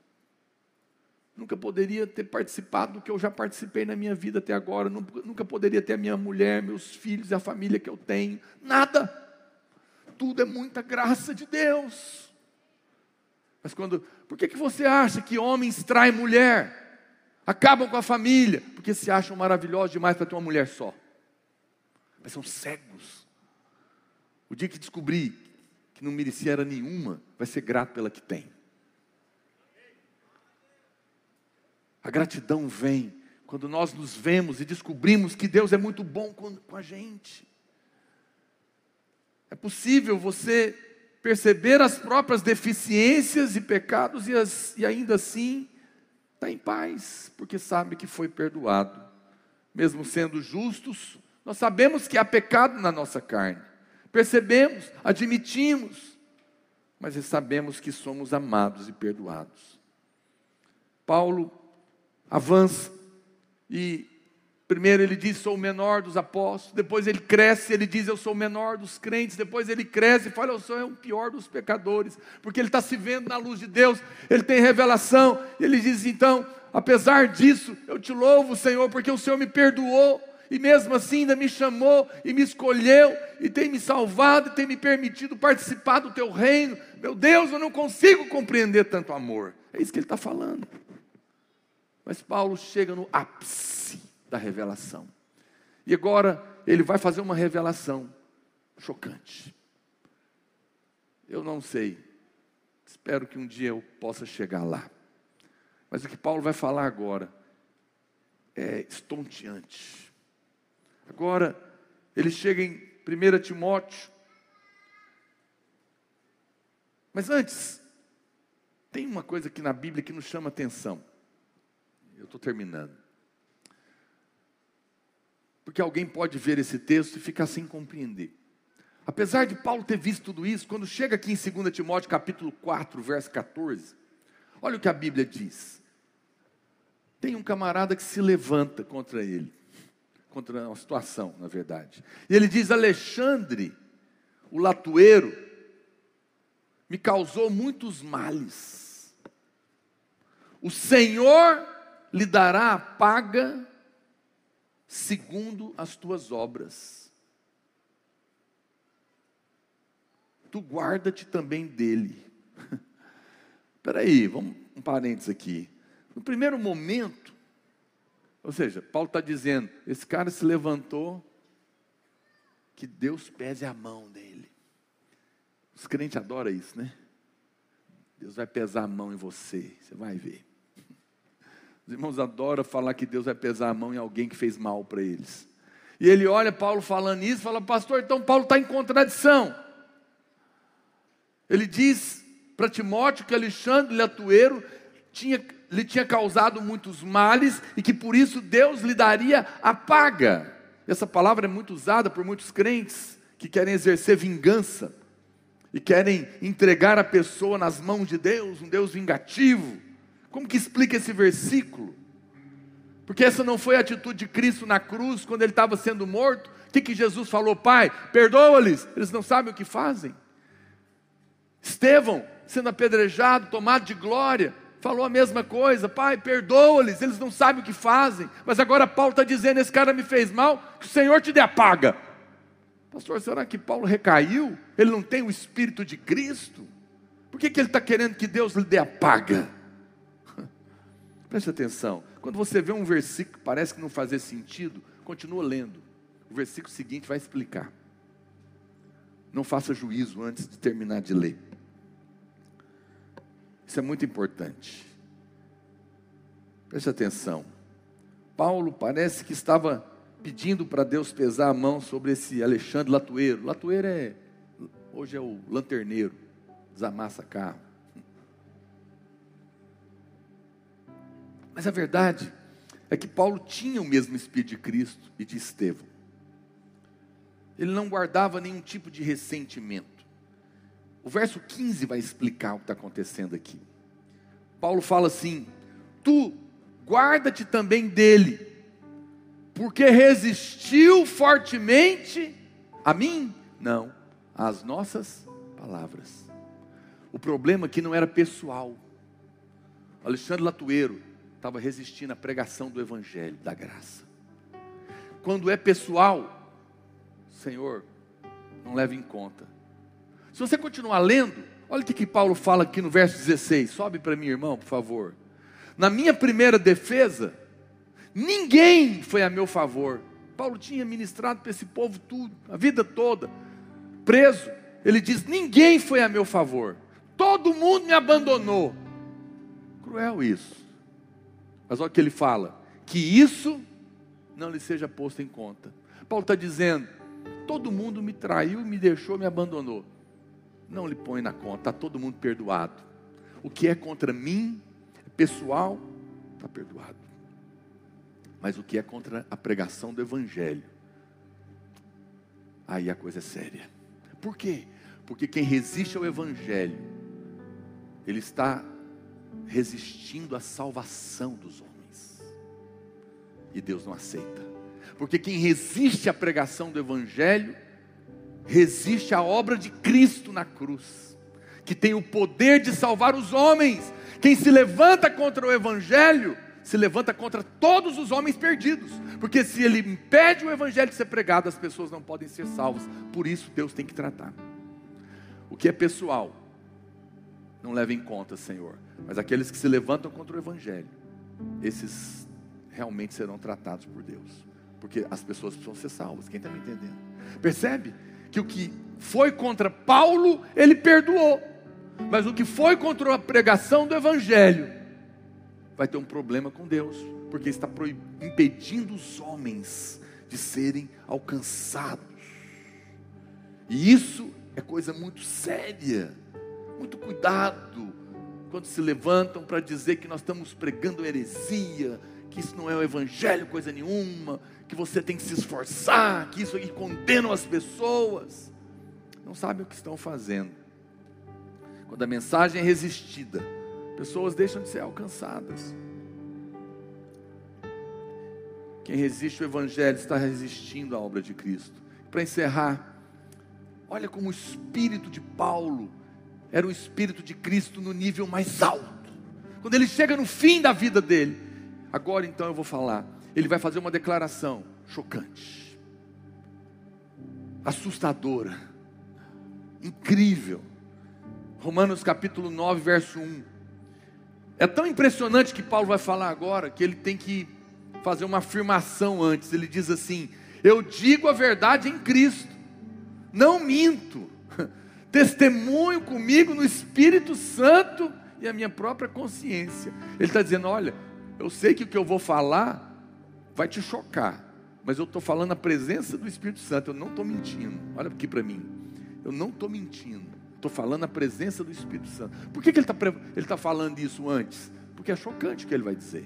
Speaker 1: Nunca poderia ter participado do que eu já participei na minha vida até agora. Nunca, poderia ter a minha mulher, meus filhos e a família que eu tenho. Nada. Tudo é muita graça de Deus. Mas quando. Por que, que você acha que homens traem mulher? Acabam com a família? Porque se acham maravilhosos demais para ter uma mulher só. Mas são cegos. O dia que descobrir que não merecia era nenhuma, vai ser grato pela que tem. A gratidão vem quando nós nos vemos e descobrimos que Deus é muito bom com, a gente. É possível você perceber as próprias deficiências e pecados e, as, e ainda assim estar tá em paz, porque sabe que foi perdoado. Mesmo sendo justos, nós sabemos que há pecado na nossa carne. Percebemos, admitimos, mas sabemos que somos amados e perdoados. Paulo avança e primeiro ele diz sou o menor dos apóstolos, depois ele cresce, ele diz eu sou o menor dos crentes, depois ele cresce e fala eu sou o pior dos pecadores, porque ele está se vendo na luz de Deus, ele tem revelação, ele diz então, apesar disso, eu te louvo Senhor, porque o Senhor me perdoou, e mesmo assim ainda me chamou e me escolheu e tem me salvado e tem me permitido participar do teu reino. Meu Deus, eu não consigo compreender tanto amor. É isso que ele está falando. Mas Paulo chega no ápice da revelação. E agora ele vai fazer uma revelação chocante. Eu não sei. Espero que um dia eu possa chegar lá. Mas o que Paulo vai falar agora é estonteante. Agora, ele chega em 1 Timóteo. Mas antes, tem uma coisa aqui na Bíblia que nos chama atenção. Eu estou terminando. Porque alguém pode ver esse texto e ficar sem compreender. Apesar de Paulo ter visto tudo isso, quando chega aqui em 2 Timóteo capítulo 4, verso 14, olha o que a Bíblia diz. Tem um camarada que se levanta contra ele contra uma situação, na verdade. E ele diz: Alexandre, o latueiro, me causou muitos males. O Senhor lhe dará a paga segundo as tuas obras. Tu guarda-te também dele. [laughs] Espera aí, vamos um parênteses aqui. No primeiro momento, ou seja, Paulo está dizendo: esse cara se levantou, que Deus pese a mão dele. Os crentes adoram isso, né? Deus vai pesar a mão em você, você vai ver. Os irmãos adoram falar que Deus vai pesar a mão em alguém que fez mal para eles. E ele olha Paulo falando isso fala, pastor, então Paulo está em contradição. Ele diz para Timóteo que Alexandre Latueiro tinha lhe tinha causado muitos males e que por isso Deus lhe daria a paga. Essa palavra é muito usada por muitos crentes que querem exercer vingança e querem entregar a pessoa nas mãos de Deus, um Deus vingativo. Como que explica esse versículo? Porque essa não foi a atitude de Cristo na cruz quando ele estava sendo morto. O que, que Jesus falou, Pai? Perdoa-lhes, eles não sabem o que fazem. Estevão sendo apedrejado, tomado de glória, falou a mesma coisa, pai, perdoa-lhes, eles não sabem o que fazem, mas agora Paulo está dizendo: esse cara me fez mal, que o Senhor te dê a paga. Pastor, será que Paulo recaiu? Ele não tem o Espírito de Cristo? Por que, que ele está querendo que Deus lhe dê a paga? [laughs] Preste atenção, quando você vê um versículo que parece que não faz sentido, continua lendo. O versículo seguinte vai explicar. Não faça juízo antes de terminar de ler. Isso é muito importante. Preste atenção. Paulo parece que estava pedindo para Deus pesar a mão sobre esse Alexandre Latueiro. Latueiro é, hoje é o lanterneiro. Desamassa carro. Mas a verdade é que Paulo tinha o mesmo espírito de Cristo e de Estevão. Ele não guardava nenhum tipo de ressentimento. O verso 15 vai explicar o que está acontecendo aqui. Paulo fala assim: Tu guarda-te também dele, porque resistiu fortemente a mim? Não, às nossas palavras. O problema aqui não era pessoal. Alexandre Latueiro estava resistindo à pregação do Evangelho, da graça. Quando é pessoal, Senhor, não leve em conta. Se você continuar lendo, olha o que, Paulo fala aqui no verso 16. Sobe para mim, irmão, por favor. Na minha primeira defesa, ninguém foi a meu favor. Paulo tinha ministrado para esse povo tudo, a vida toda, preso. Ele diz: Ninguém foi a meu favor, todo mundo me abandonou. Cruel isso. Mas olha o que ele fala: que isso não lhe seja posto em conta. Paulo está dizendo: todo mundo me traiu, me deixou, me abandonou. Não lhe põe na conta, está todo mundo perdoado. O que é contra mim, é pessoal, está perdoado. Mas o que é contra a pregação do Evangelho, aí a coisa é séria. Por quê? Porque quem resiste ao Evangelho, ele está resistindo à salvação dos homens. E Deus não aceita. Porque quem resiste à pregação do Evangelho, resiste à obra de Cristo na cruz, que tem o poder de salvar os homens. Quem se levanta contra o Evangelho, se levanta contra todos os homens perdidos, porque se ele impede o Evangelho de ser pregado, as pessoas não podem ser salvas. Por isso, Deus tem que tratar. O que é pessoal, não leva em conta, Senhor. Mas aqueles que se levantam contra o Evangelho, esses realmente serão tratados por Deus. Porque as pessoas precisam ser salvas. Quem está me entendendo? Percebe que o que foi contra Paulo, ele perdoou. Mas o que foi contra a pregação do Evangelho, vai ter um problema com Deus. Porque está impedindo os homens de serem alcançados. E isso é coisa muito séria. Muito cuidado quando se levantam para dizer que nós estamos pregando heresia, que isso não é o evangelho coisa nenhuma, que você tem que se esforçar, que isso aqui condena as pessoas. Não sabem o que estão fazendo. Quando a mensagem é resistida, pessoas deixam de ser alcançadas. Quem resiste ao evangelho está resistindo à obra de Cristo. Para encerrar, olha como o espírito de Paulo era o Espírito de Cristo no nível mais alto. Quando ele chega no fim da vida dele, agora então eu vou falar, ele vai fazer uma declaração chocante, assustadora, incrível. Romanos capítulo 9, verso 1. É tão impressionante que Paulo vai falar agora que ele tem que fazer uma afirmação antes. Ele diz assim: Eu digo a verdade em Cristo, não minto [laughs] testemunho comigo no Espírito Santo e a minha própria consciência. Ele está dizendo: olha, eu sei que o que eu vou falar vai te chocar, mas eu estou falando a presença do Espírito Santo, eu não estou mentindo. Olha aqui para mim, eu não estou mentindo, estou falando a presença do Espírito Santo. Por que, que ele está ele tá falando isso antes? Porque é chocante o que ele vai dizer.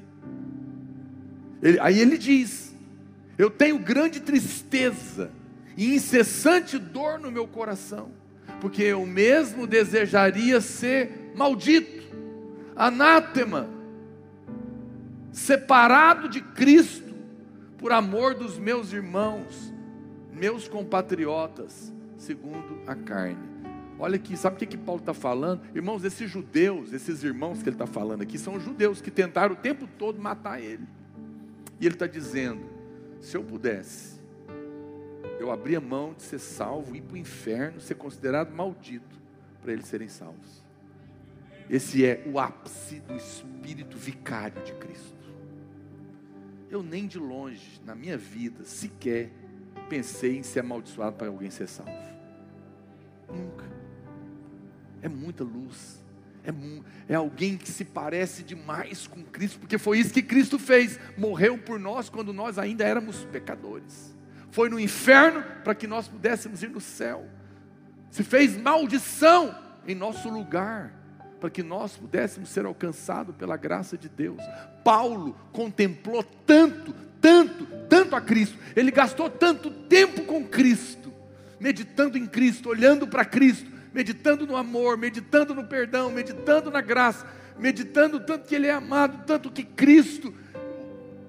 Speaker 1: Ele, aí ele diz: Eu tenho grande tristeza e incessante dor no meu coração porque eu mesmo desejaria ser maldito, anátema, separado de Cristo, por amor dos meus irmãos, meus compatriotas, segundo a carne. Olha aqui, sabe o que, que Paulo está falando? Irmãos, esses judeus, esses irmãos que ele está falando aqui, são judeus que tentaram o tempo todo matar ele. E ele está dizendo: se eu pudesse, eu abri a mão de ser salvo, ir para o inferno, ser considerado maldito, para eles serem salvos. Esse é o ápice do espírito vicário de Cristo. Eu nem de longe, na minha vida, sequer pensei em ser amaldiçoado para alguém ser salvo. Nunca. É muita luz. É, é, alguém que se parece demais com Cristo, porque foi isso que Cristo fez. Morreu por nós quando nós ainda éramos pecadores foi no inferno para que nós pudéssemos ir no céu. Se fez maldição em nosso lugar, para que nós pudéssemos ser alcançados pela graça de Deus. Paulo contemplou tanto, tanto, tanto a Cristo, ele gastou tanto tempo com Cristo, meditando em Cristo, olhando para Cristo, meditando no amor, meditando no perdão, meditando na graça, meditando tanto que Ele é amado, tanto que Cristo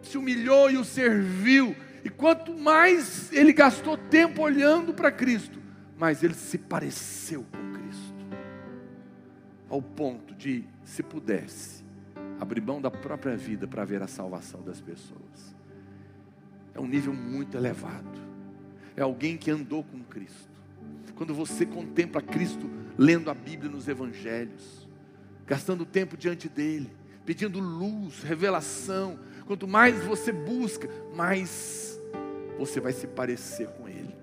Speaker 1: se humilhou e o serviu. E quanto mais ele gastou tempo olhando para Cristo, mais ele se pareceu com. Ao ponto de, se pudesse, abrir mão da própria vida para ver a salvação das pessoas. É um nível muito elevado. É alguém que andou com Cristo. Quando você contempla Cristo lendo a Bíblia nos evangelhos, gastando tempo diante dele, pedindo luz, revelação, quanto mais você busca, mais você vai se parecer com ele.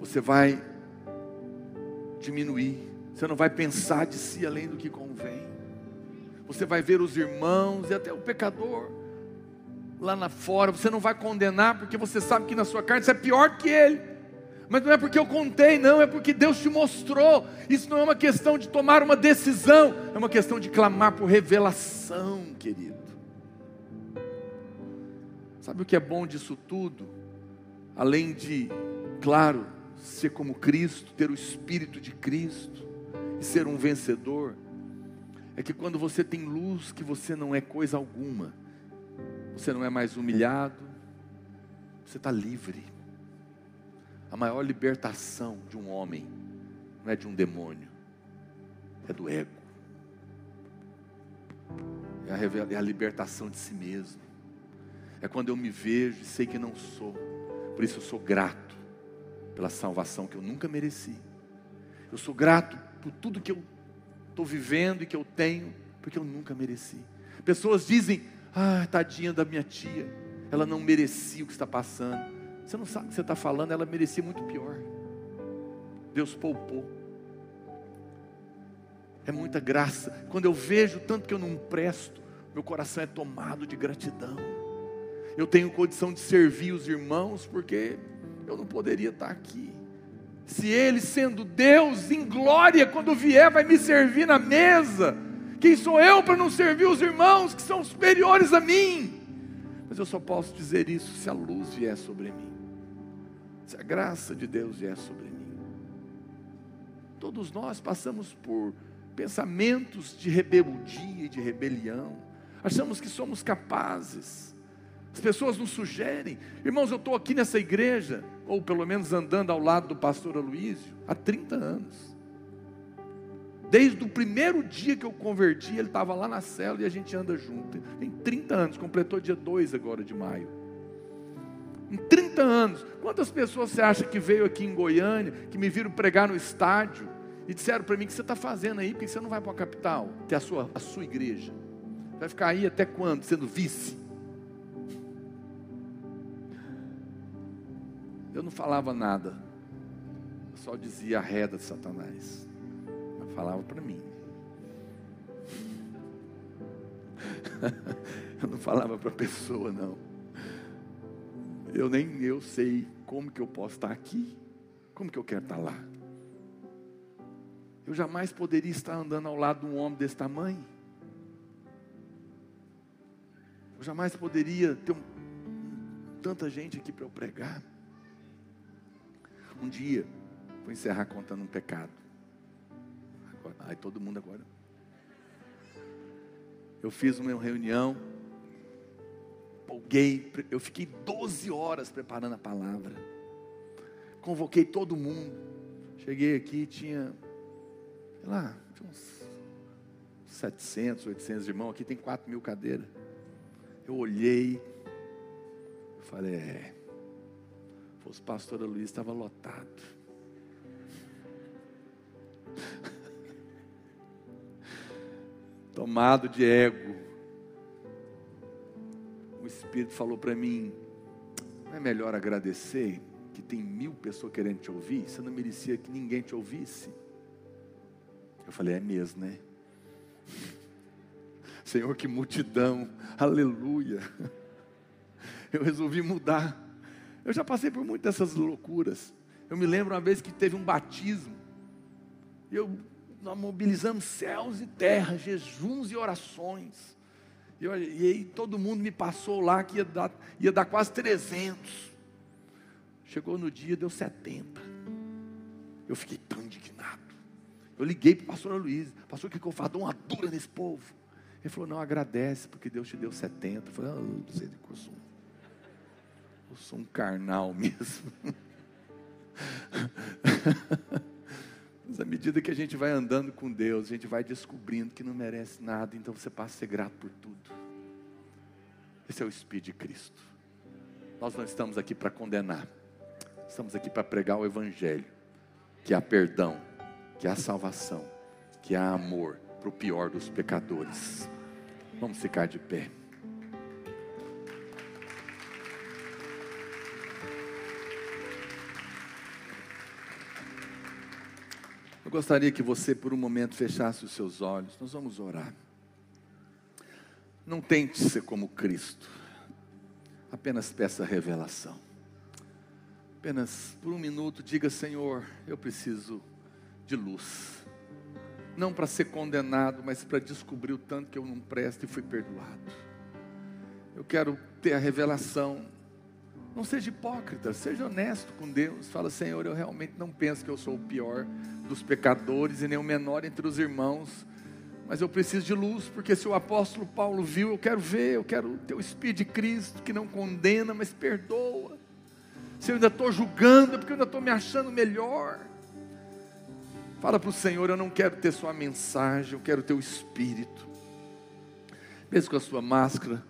Speaker 1: Você vai diminuir, você não vai pensar de si além do que convém. Você vai ver os irmãos e até o pecador lá na fora, você não vai condenar porque você sabe que na sua carne você é pior que ele. Mas não é porque eu contei, não, é porque Deus te mostrou. Isso não é uma questão de tomar uma decisão, é uma questão de clamar por revelação, querido. Sabe o que é bom disso tudo? Além de, claro, ser como Cristo, ter o Espírito de Cristo e ser um vencedor, é que quando você tem luz, que você não é coisa alguma, você não é mais humilhado, você está livre. A maior libertação de um homem não é de um demônio, é do ego, é a, é a libertação de si mesmo, é quando eu me vejo e sei que não sou, por isso eu sou grato pela salvação que eu nunca mereci, eu sou grato por tudo que eu estou vivendo e que eu tenho, porque eu nunca mereci. Pessoas dizem, ah, tadinha da minha tia, ela não merecia o que está passando. Você não sabe o que você está falando, ela merecia muito pior. Deus poupou. É muita graça. Quando eu vejo tanto que eu não presto, meu coração é tomado de gratidão. Eu tenho condição de servir os irmãos, porque eu não poderia estar aqui. Se Ele, sendo Deus em glória, quando vier, vai me servir na mesa quem sou eu para não servir os irmãos que são superiores a mim? Mas eu só posso dizer isso se a luz vier sobre mim, se a graça de Deus vier sobre mim. Todos nós passamos por pensamentos de rebeldia e de rebelião, achamos que somos capazes. As pessoas nos sugerem, irmãos, eu estou aqui nessa igreja, ou pelo menos andando ao lado do pastor Aloísio, há 30 anos. Desde o primeiro dia que eu converti, ele estava lá na cela e a gente anda junto. Tem 30 anos, completou dia 2 agora de maio. Em 30 anos, quantas pessoas você acha que veio aqui em Goiânia, que me viram pregar no estádio e disseram para mim: o que você está fazendo aí? Porque você não vai para a capital, ter a sua, a sua igreja. Vai ficar aí até quando? Sendo vice. Eu não falava nada, eu só dizia a reda de Satanás falava para mim. [laughs] eu não falava para a pessoa, não. Eu nem eu sei como que eu posso estar aqui, como que eu quero estar lá. Eu jamais poderia estar andando ao lado de um homem desse tamanho. Eu jamais poderia ter um, tanta gente aqui para eu pregar. Um dia, vou encerrar contando um pecado. Ai, todo mundo agora. Eu fiz uma reunião, polguei, eu fiquei 12 horas preparando a palavra. Convoquei todo mundo. Cheguei aqui, tinha, sei lá, tinha uns 700, 800 irmãos. Aqui tem 4 mil cadeiras. Eu olhei, falei, é, fosse pastora Luiz, estava lotado. tomado de ego. O Espírito falou para mim: não é melhor agradecer que tem mil pessoas querendo te ouvir? Você não merecia que ninguém te ouvisse? Eu falei: é mesmo, né? [laughs] Senhor, que multidão, aleluia. Eu resolvi mudar. Eu já passei por muitas dessas loucuras. Eu me lembro uma vez que teve um batismo Eu, nós mobilizamos céus e terra, jejuns e orações. Eu, e aí todo mundo me passou lá que ia dar, ia dar quase 300. Chegou no dia, deu 70. Eu fiquei tão indignado. Eu liguei para o pastor Luiz, pastor, o que, que eu faço? Dou uma dura nesse povo. Ele falou, não, agradece, porque Deus te deu 70. Eu falei, ah, que eu sou. Um carnal [laughs] mesmo. Mas à medida que a gente vai andando com Deus, a gente vai descobrindo que não merece nada, então você passa a ser grato por tudo. Esse é o Espírito de Cristo. Nós não estamos aqui para condenar, estamos aqui para pregar o Evangelho, que há perdão, que há salvação, que há amor para o pior dos pecadores. Vamos ficar de pé. Eu gostaria que você, por um momento, fechasse os seus olhos. Nós vamos orar. Não tente ser como Cristo. Apenas peça revelação. Apenas por um minuto diga: Senhor, eu preciso de luz. Não para ser condenado, mas para descobrir o tanto que eu não presto e fui perdoado. Eu quero ter a revelação. Não seja hipócrita, seja honesto com Deus. Fala, Senhor, eu realmente não penso que eu sou o pior dos pecadores e nem o menor entre os irmãos. Mas eu preciso de luz, porque se o apóstolo Paulo viu, eu quero ver, eu quero ter o Espírito de Cristo que não condena, mas perdoa. Se eu ainda estou julgando, é porque eu ainda estou me achando melhor. Fala para o Senhor: eu não quero ter só a mensagem, eu quero ter o Espírito. Mesmo com a sua máscara,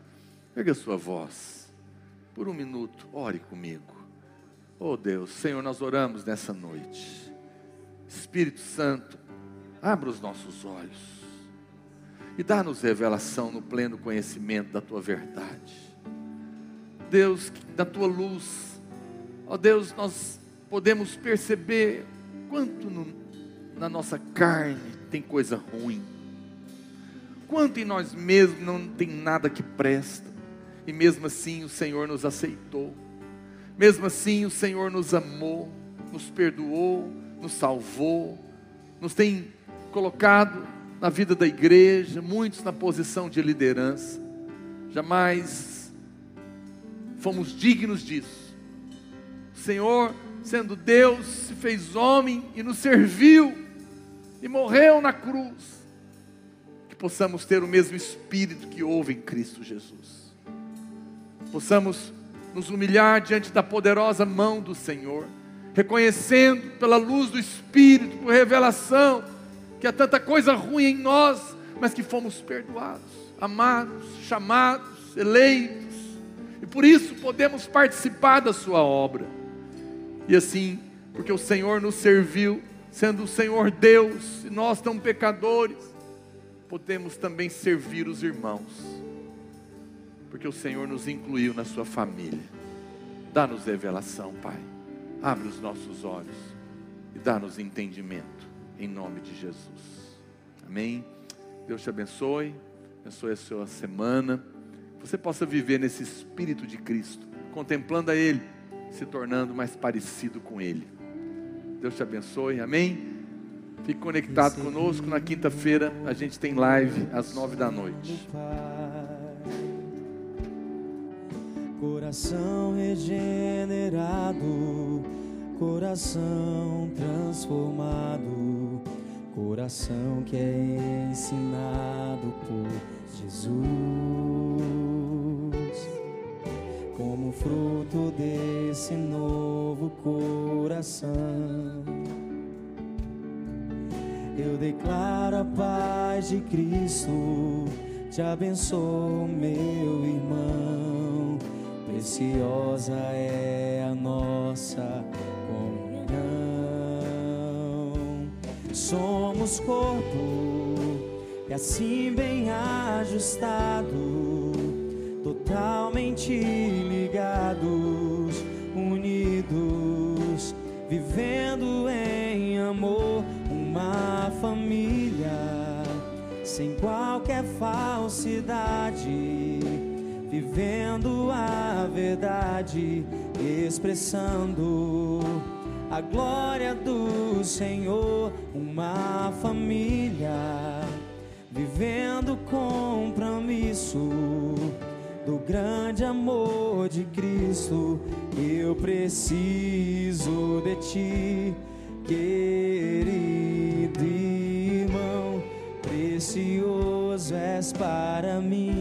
Speaker 1: pega a sua voz. Por um minuto, ore comigo. Oh Deus, Senhor, nós oramos nessa noite. Espírito Santo, abra os nossos olhos e dá-nos revelação no pleno conhecimento da tua verdade. Deus, da tua luz, ó Deus, nós podemos perceber quanto no, na nossa carne tem coisa ruim, quanto em nós mesmos não tem nada que presta, e mesmo assim o Senhor nos aceitou, mesmo assim o Senhor nos amou, nos perdoou, nos salvou, nos tem colocado na vida da igreja, muitos na posição de liderança. Jamais fomos dignos disso. O Senhor, sendo Deus, se fez homem e nos serviu e morreu na cruz. Que possamos ter o mesmo espírito que houve em Cristo Jesus. Possamos nos humilhar diante da poderosa mão do Senhor, reconhecendo pela luz do Espírito, por revelação, que há tanta coisa ruim em nós, mas que fomos perdoados, amados, chamados, eleitos, e por isso podemos participar da Sua obra. E assim, porque o Senhor nos serviu, sendo o Senhor Deus, e nós tão pecadores, podemos também servir os irmãos, porque o Senhor nos incluiu na Sua família. Dá-nos revelação, Pai. Abre os nossos olhos e dá-nos entendimento em nome de Jesus. Amém. Deus te abençoe, abençoe a sua semana. Você possa viver nesse espírito de Cristo, contemplando a Ele, se tornando mais parecido com Ele. Deus te abençoe, amém. Fique conectado conosco. Na quinta-feira a gente tem live às nove da noite.
Speaker 4: Coração regenerado, coração transformado coração que é ensinado por Jesus, como fruto desse novo coração. Eu declaro a paz de Cristo, te abençoo, meu irmão. Preciosa é a nossa Somos corpo e assim bem ajustado, totalmente ligados, unidos, vivendo em amor, uma família sem qualquer falsidade, vivendo verdade, expressando a glória do Senhor, uma família vivendo compromisso do grande amor de Cristo. Eu preciso de ti, querido irmão, precioso és para mim